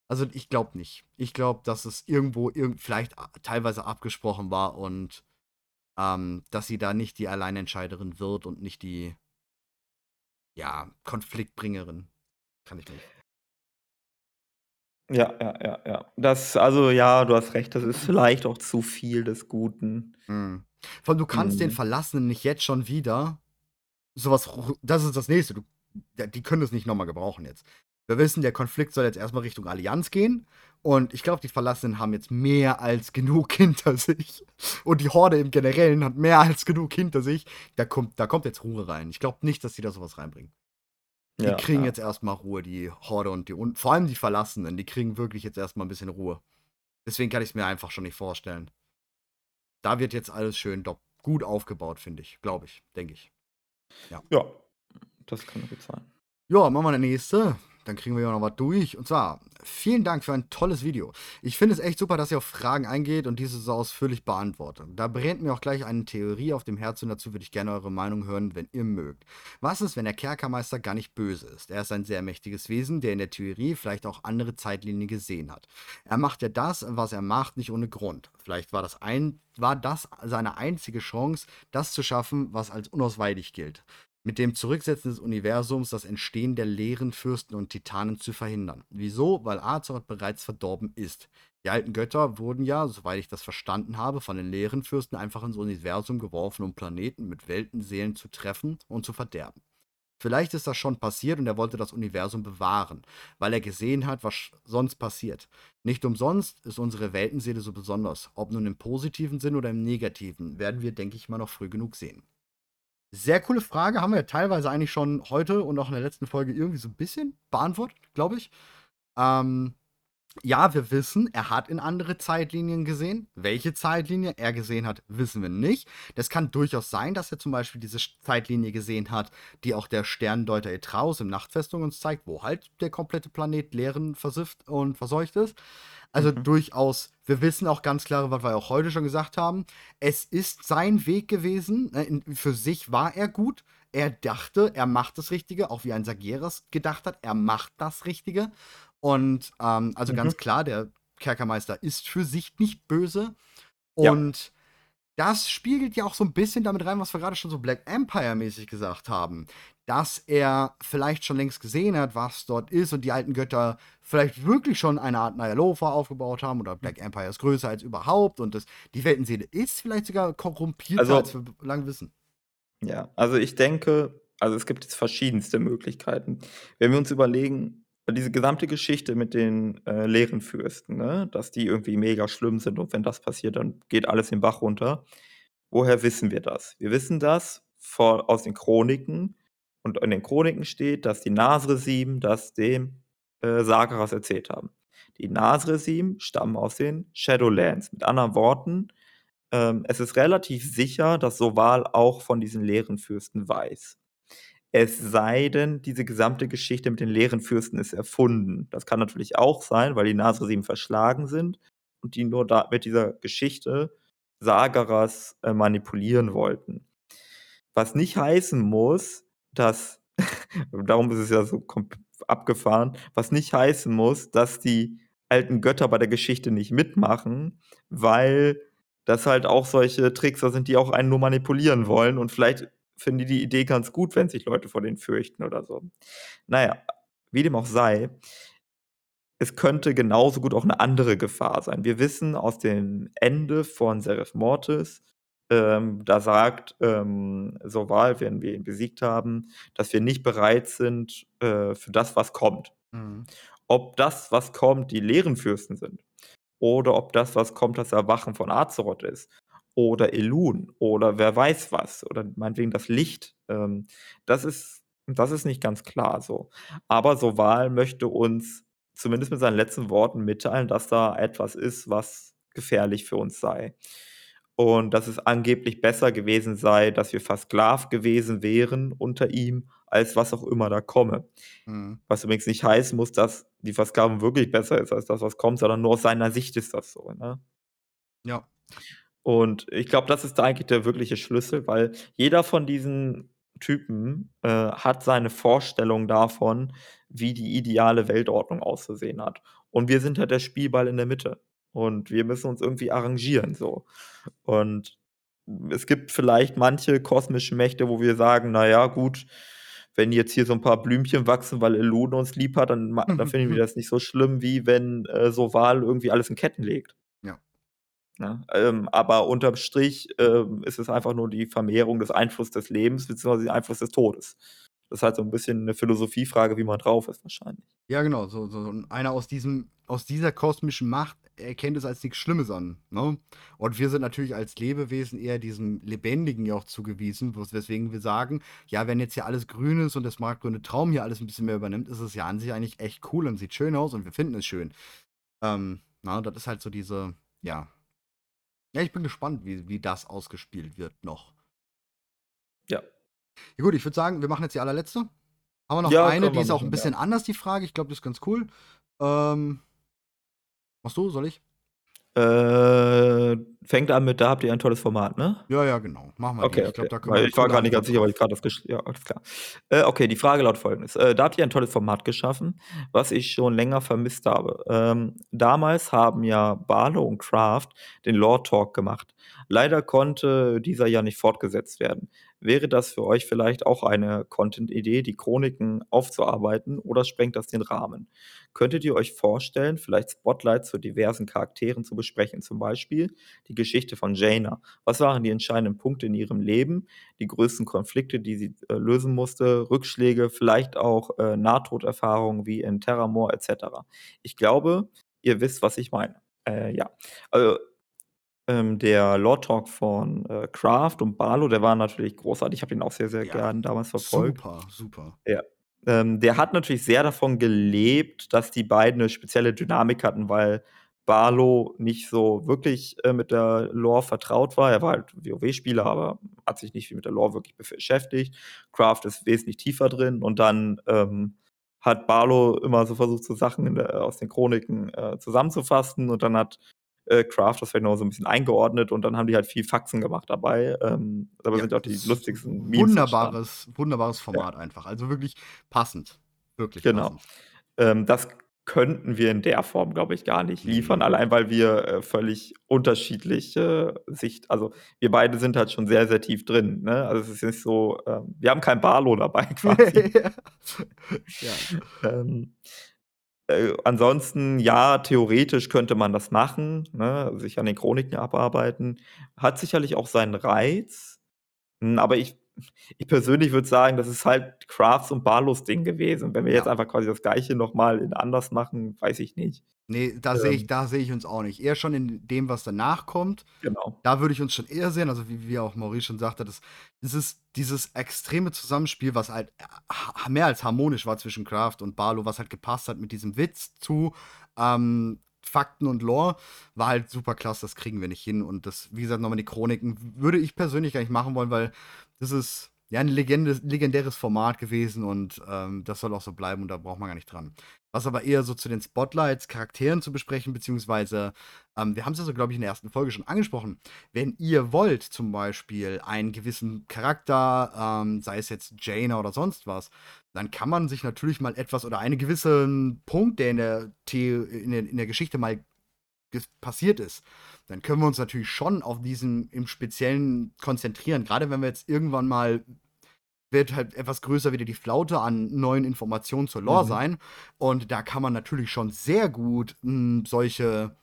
Also, ich glaube nicht. Ich glaube, dass es irgendwo irgend vielleicht teilweise abgesprochen war und, ähm, dass sie da nicht die Alleinentscheiderin wird und nicht die ja, Konfliktbringerin. Kann ich nicht Ja, ja, ja, ja. Das also ja, du hast recht, das ist vielleicht auch zu viel des Guten. Mhm. Vor allem, du kannst den Mhm. Verlassenen nicht jetzt schon wieder so was ru das ist das Nächste. Du die können das nicht noch mal gebrauchen jetzt. Wir wissen, der Konflikt soll jetzt erst mal Richtung Allianz gehen und ich glaube, die Verlassenen haben jetzt mehr als genug hinter sich und die Horde im Generellen hat mehr als genug hinter sich. Da kommt da kommt jetzt Ruhe rein. Ich glaube nicht, dass die da so was reinbringen. Die Ja, kriegen ja. jetzt erst mal Ruhe, die Horde und die und vor allem die Verlassenen, die kriegen wirklich jetzt erst mal 'n bisschen Ruhe. Deswegen kann ich's mir einfach schon nicht vorstellen. Da wird jetzt alles schön gut aufgebaut, finde ich, glaube ich, denke ich. Ja. Ja, das kann gut sein. Ja, machen wir 'ne nächste. Dann kriegen wir ja noch was durch. Und zwar: Vielen Dank für ein tolles Video. Ich finde es echt super, dass ihr auf Fragen eingeht und diese so ausführlich beantwortet. Da brennt mir auch gleich eine Theorie auf dem Herzen und dazu würde ich gerne eure Meinung hören, wenn ihr mögt. Was ist, wenn der Kerkermeister gar nicht böse ist? Er ist ein sehr mächtiges Wesen, der in der Theorie vielleicht auch andere Zeitlinien gesehen hat. Er macht ja das, was er macht, nicht ohne Grund. Vielleicht war das ein war das seine einzige Chance, das zu schaffen, was als unausweichlich gilt. Mit dem Zurücksetzen des Universums das Entstehen der leeren Fürsten und Titanen zu verhindern. Wieso? Weil Azeroth bereits verdorben ist. Die alten Götter wurden ja, soweit ich das verstanden habe, von den leeren Fürsten einfach ins Universum geworfen, um Planeten mit Weltenseelen zu treffen und zu verderben. Vielleicht ist das schon passiert und er wollte das Universum bewahren, weil er gesehen hat, was sonst passiert. Nicht umsonst ist unsere Weltenseele so besonders. Ob nun im positiven Sinn oder im negativen, werden wir, denke ich mal, noch früh genug sehen. Sehr coole Frage, haben wir ja teilweise eigentlich schon heute und auch in der letzten Folge irgendwie so 'n bisschen beantwortet, glaube ich. Ähm, ja, wir wissen, er hat in andere Zeitlinien gesehen. Welche Zeitlinie er gesehen hat, wissen wir nicht. Das kann durchaus sein, dass er zum Beispiel diese Zeitlinie gesehen hat, die auch der Sterndeuter Aetraeus im Nachtfestung uns zeigt, wo halt der komplette Planet Leeren versifft und verseucht ist. Also, Mhm. durchaus wir wissen auch ganz klar, was wir auch heute schon gesagt haben, es ist sein Weg gewesen, ne, für sich war er gut. Er dachte, er macht das Richtige, auch wie ein Sageras gedacht hat, er macht das Richtige. Und, ähm, also Mhm. ganz klar, der Kerkermeister ist für sich nicht böse. Ja. Und das spiegelt ja auch so 'n bisschen damit rein, was wir grade schon so Black Empire-mäßig gesagt haben, dass er vielleicht schon längst gesehen hat, was dort ist und die alten Götter vielleicht wirklich schon eine Art Ny'alotha aufgebaut haben oder Black Empire ist größer als überhaupt und das die Weltenseele ist vielleicht sogar korrumpierter, Also als wir bislang wissen. Ja, also ich denke also es gibt jetzt verschiedenste Möglichkeiten. Wenn wir uns überlegen, diese gesamte Geschichte mit den, äh, leeren Fürsten, ne, dass die irgendwie mega schlimm sind und wenn das passiert, dann geht alles den Bach runter. Woher wissen wir das? Wir wissen das vor aus den Chroniken und in den Chroniken steht, dass die Nasre-Sieben das dem, äh, Sageras erzählt haben. Die Nasre-Sieben stammen aus den Shadowlands. Mit anderen Worten, ähm, es ist relativ sicher, dass Soval auch von diesen leeren Fürsten weiß. Es sei denn, diese gesamte Geschichte mit den leeren Fürsten ist erfunden. Das kann natürlich auch sein, weil die Nasresim verschlagen sind und die nur da mit dieser Geschichte Sagaras äh, manipulieren wollten. Was nicht heißen muss, dass, darum ist es ja so abgefahren, was nicht heißen muss, dass die alten Götter bei der Geschichte nicht mitmachen, weil das halt auch solche Trickser sind, die auch einen nur manipulieren wollen und vielleicht finden die die Idee ganz gut, wenn sich Leute vor denen fürchten oder so. Naja, wie dem auch sei, es könnte genauso gut auch eine andere Gefahr sein. Wir wissen aus dem Ende von Seraph Mortis, ähm, da sagt ähm, Soval, wenn wir ihn besiegt haben, dass wir nicht bereit sind äh, für das, was kommt. Mhm. Ob das, was kommt, die leeren Fürsten sind, oder ob das, was kommt, das Erwachen von Azeroth ist, oder Elun, oder wer weiß was, oder meinetwegen das Licht, ähm, das, ist, das ist nicht ganz klar so. Aber Soval möchte uns zumindest mit seinen letzten Worten mitteilen, dass da etwas ist, was gefährlich für uns sei und dass es angeblich besser gewesen sei, dass wir versklavt gewesen wären unter ihm, als was auch immer da komme. Mhm. Was übrigens nicht heißen muss, dass die Versklavung wirklich besser ist als das, was kommt, sondern nur aus seiner Sicht ist das so. Ne? Ja. Und ich glaube, das ist da eigentlich der wirkliche Schlüssel, weil jeder von diesen Typen äh, hat seine Vorstellung davon, wie die ideale Weltordnung auszusehen hat. Und wir sind halt der Spielball in der Mitte. Und wir müssen uns irgendwie arrangieren, so. Und es gibt vielleicht manche kosmische Mächte, wo wir sagen, naja, gut, wenn jetzt hier so ein paar Blümchen wachsen, weil Elune uns lieb hat, dann, dann finden wir das nicht so schlimm, wie wenn äh, Soval irgendwie alles in Ketten legt. Ne? ähm, aber unterm Strich ähm, ist es einfach nur die Vermehrung des Einflusses des Lebens bzw. der Einfluss des Todes. Das ist halt so ein bisschen eine Philosophiefrage, wie man drauf ist, wahrscheinlich. Ja, genau. So, so einer aus diesem, aus dieser kosmischen Macht erkennt es als nichts Schlimmes an. Ne? Und wir sind natürlich als Lebewesen eher diesem Lebendigen ja auch zugewiesen, weswegen wir sagen, ja, wenn jetzt hier alles grün ist und das marktgrüne Traum hier alles ein bisschen mehr übernimmt, ist es ja an sich eigentlich echt cool und sieht schön aus und wir finden es schön. Ähm, na, das ist halt so diese, ja. Ja, ich bin gespannt, wie, wie das ausgespielt wird noch. Ja, ja, gut, ich würde sagen, wir machen jetzt die allerletzte. Haben wir noch ja, eine, die ist auch ein bisschen ja. anders, die Frage. Ich glaube, das ist ganz cool. Ähm, machst du, soll ich? Äh, fängt an mit, da habt ihr ein tolles Format, ne? Ja, ja, genau. Machen wir okay, die. Ich, glaub, da weil ich war gar nicht ganz sicher, weil ich gerade das Ja, alles klar. Äh, okay, die Frage laut folgendes. Äh, da habt ihr ein tolles Format geschaffen, was ich schon länger vermisst habe. Ähm, damals haben ja Barlow und Kraft den Lore Talk gemacht. Leider konnte dieser ja nicht fortgesetzt werden. Wäre das für euch vielleicht auch eine Content-Idee, die Chroniken aufzuarbeiten oder sprengt das den Rahmen? Könntet ihr euch vorstellen, vielleicht Spotlights zu diversen Charakteren zu besprechen? Zum Beispiel die Geschichte von Jaina. Was waren die entscheidenden Punkte in ihrem Leben, die größten Konflikte, die sie äh, lösen musste, Rückschläge, vielleicht auch äh, Nahtoderfahrungen wie in Terramore etc. Ich glaube, ihr wisst, was ich meine. Äh, ja, also ähm, der Lord Talk von äh, Kraft und Barlow, der war natürlich großartig. Ich habe ihn auch sehr, sehr ja, gern damals verfolgt. Super, super. Ja. Ähm, der hat natürlich sehr davon gelebt, dass die beiden eine spezielle Dynamik hatten, weil Barlow nicht so wirklich äh, mit der Lore vertraut war. Er war halt WoW-Spieler, aber hat sich nicht viel mit der Lore wirklich beschäftigt. Kraft ist wesentlich tiefer drin und dann ähm, hat Barlow immer so versucht, so Sachen der, aus den Chroniken äh, zusammenzufassen und dann hat äh, Craft das vielleicht noch so ein bisschen eingeordnet und dann haben die halt viel Faxen gemacht dabei. Ähm, dabei ja, sind auch die lustigsten Memes. Wunderbares, wunderbares Format ja. einfach. Also wirklich passend. Wirklich genau. Passend. Ähm, das könnten wir in der Form, glaube ich, gar nicht liefern, mhm. allein weil wir äh, völlig unterschiedliche Sicht, also wir beide sind halt schon sehr, sehr tief drin. Ne? Also es ist nicht so, äh, wir haben kein Barlo dabei quasi. ja. ähm, äh, ansonsten, ja, theoretisch könnte man das machen, ne, sich an den Chroniken abarbeiten. Hat sicherlich auch seinen Reiz. Hm, aber ich ich persönlich würde sagen, das ist halt Crafts und Barlos Ding gewesen. Wenn wir ja. jetzt einfach quasi das Gleiche nochmal in anders machen, weiß ich nicht. Nee, da ähm, sehe ich, da ich uns auch nicht. Eher schon in dem, was danach kommt. Genau. Da würde ich uns schon eher sehen, also wie, wie auch Maurice schon sagte, das, das ist dieses extreme Zusammenspiel, was halt mehr als harmonisch war zwischen Kraft und Barlo, was halt gepasst hat mit diesem Witz zu. Ähm, Fakten und Lore war halt super klasse, das kriegen wir nicht hin. Und das, wie gesagt, nochmal die Chroniken würde ich persönlich gar nicht machen wollen, weil das ist ja ein legendäres Format gewesen und ähm, das soll auch so bleiben und da braucht man gar nicht dran. Was aber eher so zu den Spotlights, Charakteren zu besprechen, beziehungsweise, ähm, wir haben es ja so, glaube ich, in der ersten Folge schon angesprochen. Wenn ihr wollt, zum Beispiel einen gewissen Charakter, ähm, sei es jetzt Jaina oder sonst was, dann kann man sich natürlich mal etwas oder einen gewissen Punkt, der in der, The in der, in der Geschichte mal passiert ist, dann können wir uns natürlich schon auf diesen im Speziellen konzentrieren. Gerade wenn wir jetzt irgendwann mal wird halt etwas größer wieder die Flaute an neuen Informationen zur Lore mhm. sein. Und da kann man natürlich schon sehr gut mh, hm, solche,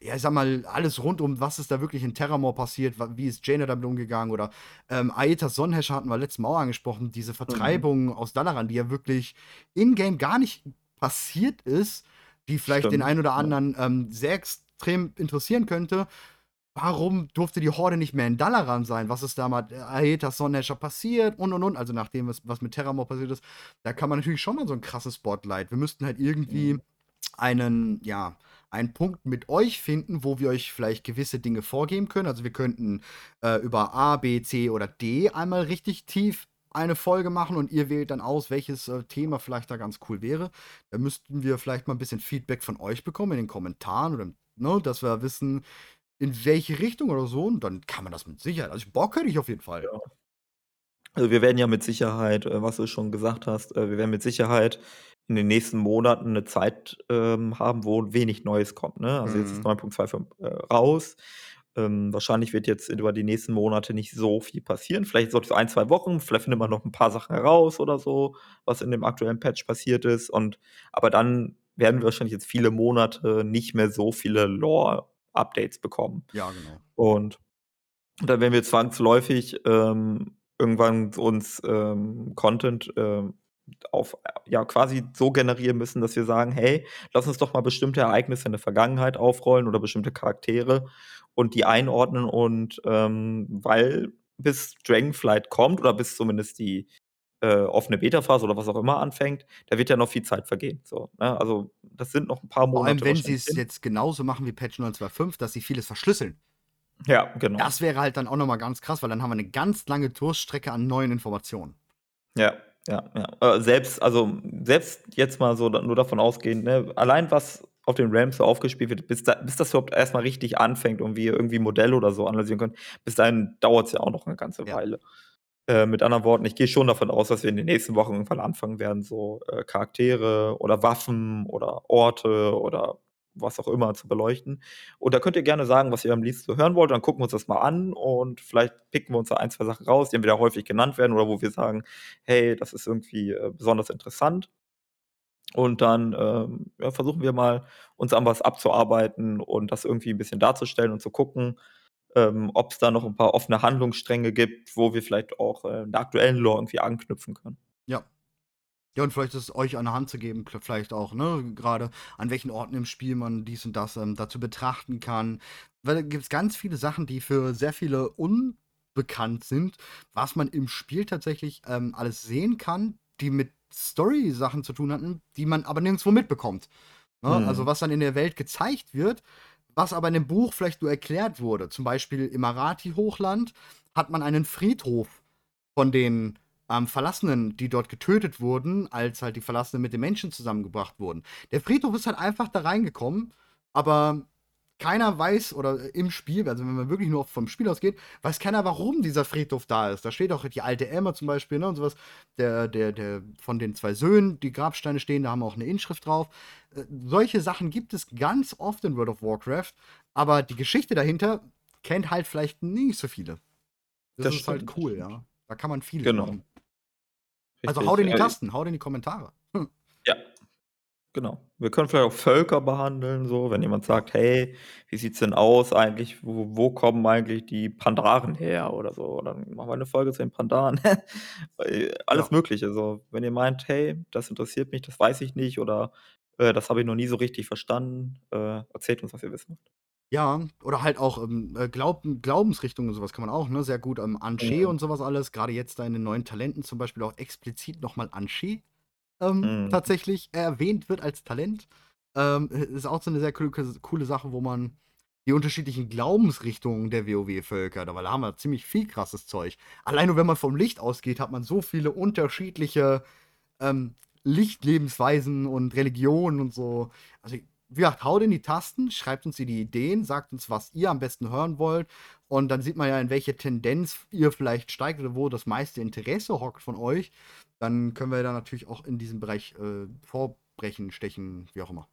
ja, ich sag mal, alles rund um, was ist da wirklich in Terramore passiert, wie ist Jaina damit umgegangen oder ähm, Aetas Sonnenhäscher hatten wir letztes Mal auch angesprochen, diese Vertreibung mhm. aus Dalaran, die ja wirklich in-game gar nicht passiert ist, die vielleicht Stimmt. den einen oder anderen ähm, sehr extrem interessieren könnte. Warum durfte die Horde nicht mehr in Dalaran sein? Was ist da mit Aetas Sonnenhäscher passiert? Und und und. Also, nachdem was, was mit Terramore passiert ist, da kann man natürlich schon mal so ein krasses Spotlight. Wir müssten halt irgendwie mhm. einen, ja, einen Punkt mit euch finden, wo wir euch vielleicht gewisse Dinge vorgeben können. Also, wir könnten äh, über A, B, C oder D einmal richtig tief eine Folge machen und ihr wählt dann aus, welches äh, Thema vielleicht da ganz cool wäre. Da müssten wir vielleicht mal ein bisschen Feedback von euch bekommen in den Kommentaren oder ne, dass wir wissen, in welche Richtung oder so. Und dann kann man das mit Sicherheit. Also Bock hätte ich auf jeden Fall. Ja. Also wir werden ja mit Sicherheit, äh, was du schon gesagt hast, äh, wir werden mit Sicherheit in den nächsten Monaten eine Zeit ähm, haben, wo wenig Neues kommt. Ne? Also mhm. jetzt ist 9.25 äh, raus. Ähm, wahrscheinlich wird jetzt über die nächsten Monate nicht so viel passieren. Vielleicht so ein, zwei Wochen, vielleicht findet man noch ein paar Sachen heraus oder so, was in dem aktuellen Patch passiert ist. Und aber dann werden wir wahrscheinlich jetzt viele Monate nicht mehr so viele Lore-Updates bekommen. Ja, genau. Und dann werden wir zwangsläufig ähm, irgendwann uns ähm, Content ähm, auf, ja, quasi so generieren müssen, dass wir sagen, hey, lass uns doch mal bestimmte Ereignisse in der Vergangenheit aufrollen oder bestimmte Charaktere und die einordnen und ähm, weil bis Dragonflight kommt oder bis zumindest die äh, offene Beta-Phase oder was auch immer anfängt, da wird ja noch viel Zeit vergehen. So, ne? Also das sind noch ein paar Monate. Vor allem, wenn sie es jetzt genauso machen wie Patch 925, dass sie vieles verschlüsseln. Ja, genau. Das wäre halt dann auch nochmal ganz krass, weil dann haben wir eine ganz lange Durststrecke an neuen Informationen. Ja, ja, ja. Äh, selbst, also selbst jetzt mal so nur davon ausgehend, ne, allein was auf den Rams so aufgespielt wird, bis, da, bis das überhaupt erstmal richtig anfängt und wir irgendwie Modelle oder so analysieren können, bis dahin dauert es ja auch noch eine ganze ja. Weile. Äh, mit anderen Worten, ich gehe schon davon aus, dass wir in den nächsten Wochen irgendwann anfangen werden, so äh, Charaktere oder Waffen oder Orte oder was auch immer zu beleuchten. Und da könnt ihr gerne sagen, was ihr am liebsten so hören wollt. Dann gucken wir uns das mal an und vielleicht picken wir uns da ein, zwei Sachen raus, die entweder häufig genannt werden oder wo wir sagen, hey, das ist irgendwie äh, besonders interessant. Und dann ähm, ja, versuchen wir mal, uns an was abzuarbeiten und das irgendwie ein bisschen darzustellen und zu gucken, ähm, ob es da noch ein paar offene Handlungsstränge gibt, wo wir vielleicht auch äh, in der aktuellen Lore irgendwie anknüpfen können. Ja. Ja, und vielleicht ist es euch eine Hand zu geben, vielleicht auch, ne, gerade an welchen Orten im Spiel man dies und das ähm, dazu betrachten kann. Weil da gibt es ganz viele Sachen, die für sehr viele unbekannt sind, was man im Spiel tatsächlich ähm, alles sehen kann, die mit Story-Sachen zu tun hatten, die man aber nirgendwo mitbekommt. Ne? Mhm. Also was dann in der Welt gezeigt wird, was aber in dem Buch vielleicht nur erklärt wurde. Zum Beispiel im Marathi-Hochland hat man einen Friedhof von den ähm, Verlassenen, die dort getötet wurden, als halt die Verlassenen mit den Menschen zusammengebracht wurden. Der Friedhof ist halt einfach da reingekommen, aber keiner weiß, oder im Spiel, also wenn man wirklich nur vom Spiel ausgeht, weiß keiner, warum dieser Friedhof da ist. Da steht auch die alte Emma zum Beispiel, ne, und sowas. Der, der, der von den zwei Söhnen, die Grabsteine stehen, da haben wir auch eine Inschrift drauf. Äh, solche Sachen gibt es ganz oft in World of Warcraft, aber die Geschichte dahinter kennt halt vielleicht nicht so viele. Das, das ist halt stimmt. halt cool, ja. Da kann man viel genau. machen. Also haut in die Tasten, haut in die Kommentare. Hm. Ja, Genau. Wir können vielleicht auch Völker behandeln, so, wenn jemand sagt, hey, wie sieht's denn aus eigentlich? Wo, wo kommen eigentlich die Pandaren her oder so? Dann machen wir eine Folge zu den Pandaren. Alles ja. Mögliche. So, wenn ihr meint, hey, das interessiert mich, das weiß ich nicht oder äh, das habe ich noch nie so richtig verstanden, äh, erzählt uns, was ihr wissen wollt. Ja, oder halt auch ähm, äh, Glaub Glaubensrichtungen und sowas kann man auch, ne? Sehr gut. Ähm, Anche mhm. und sowas alles. Gerade jetzt da in den neuen Talenten zum Beispiel auch explizit nochmal Anche ähm, mhm. tatsächlich erwähnt wird als Talent. Ähm, ist auch so eine sehr coole, coole Sache, wo man die unterschiedlichen Glaubensrichtungen der WoW-Völker, weil da haben wir ziemlich viel krasses Zeug. Allein nur wenn man vom Licht ausgeht, hat man so viele unterschiedliche ähm, Lichtlebensweisen und Religionen und so. Also, wie gesagt, haut in die Tasten, schreibt uns die Ideen, sagt uns, was ihr am besten hören wollt. Und dann sieht man ja, in welche Tendenz ihr vielleicht steigt oder wo das meiste Interesse hockt von euch. Dann können wir da natürlich auch in diesem Bereich äh, vorbrechen, stechen, wie auch immer.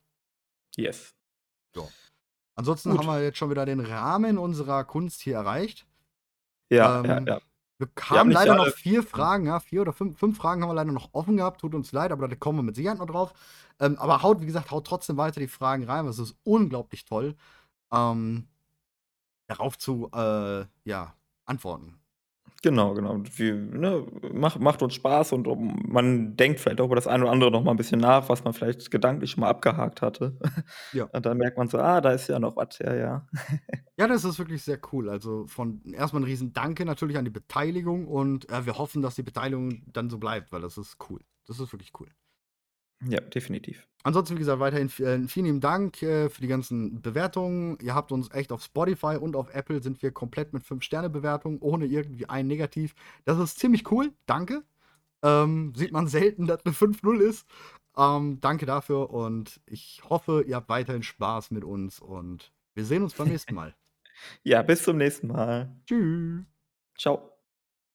Yes. So. Ansonsten Gut. haben wir jetzt schon wieder den Rahmen unserer Kunst hier erreicht. Ja, ähm, ja, ja. Wir haben leider noch vier Fragen, ja, vier oder fünf, fünf Fragen haben wir leider noch offen gehabt, tut uns leid, aber da kommen wir mit Sicherheit noch drauf. Ähm, aber haut, wie gesagt, haut trotzdem weiter die Fragen rein, das ist unglaublich toll, ähm, darauf zu, äh, ja, antworten. Genau, genau. Wir, ne, macht, macht uns Spaß und man denkt vielleicht auch über das eine oder andere noch mal ein bisschen nach, was man vielleicht gedanklich schon mal abgehakt hatte. Ja. Und dann merkt man so, ah, da ist ja noch was, ja, ja. Ja, das ist wirklich sehr cool. Also von erstmal ein riesen Danke natürlich an die Beteiligung und äh, wir hoffen, dass die Beteiligung dann so bleibt, weil das ist cool. Das ist wirklich cool. Ja, definitiv. Ansonsten, wie gesagt, weiterhin äh, vielen lieben Dank äh, für die ganzen Bewertungen. Ihr habt uns echt auf Spotify und auf Apple sind wir komplett mit 5-Sterne-Bewertungen, ohne irgendwie ein Negativ. Das ist ziemlich cool. Danke. Ähm, sieht man selten, dass eine 5-0 ist. Ähm, danke dafür und ich hoffe, ihr habt weiterhin Spaß mit uns und wir sehen uns beim nächsten Mal. ja, bis zum nächsten Mal. Tschüss. Ciao.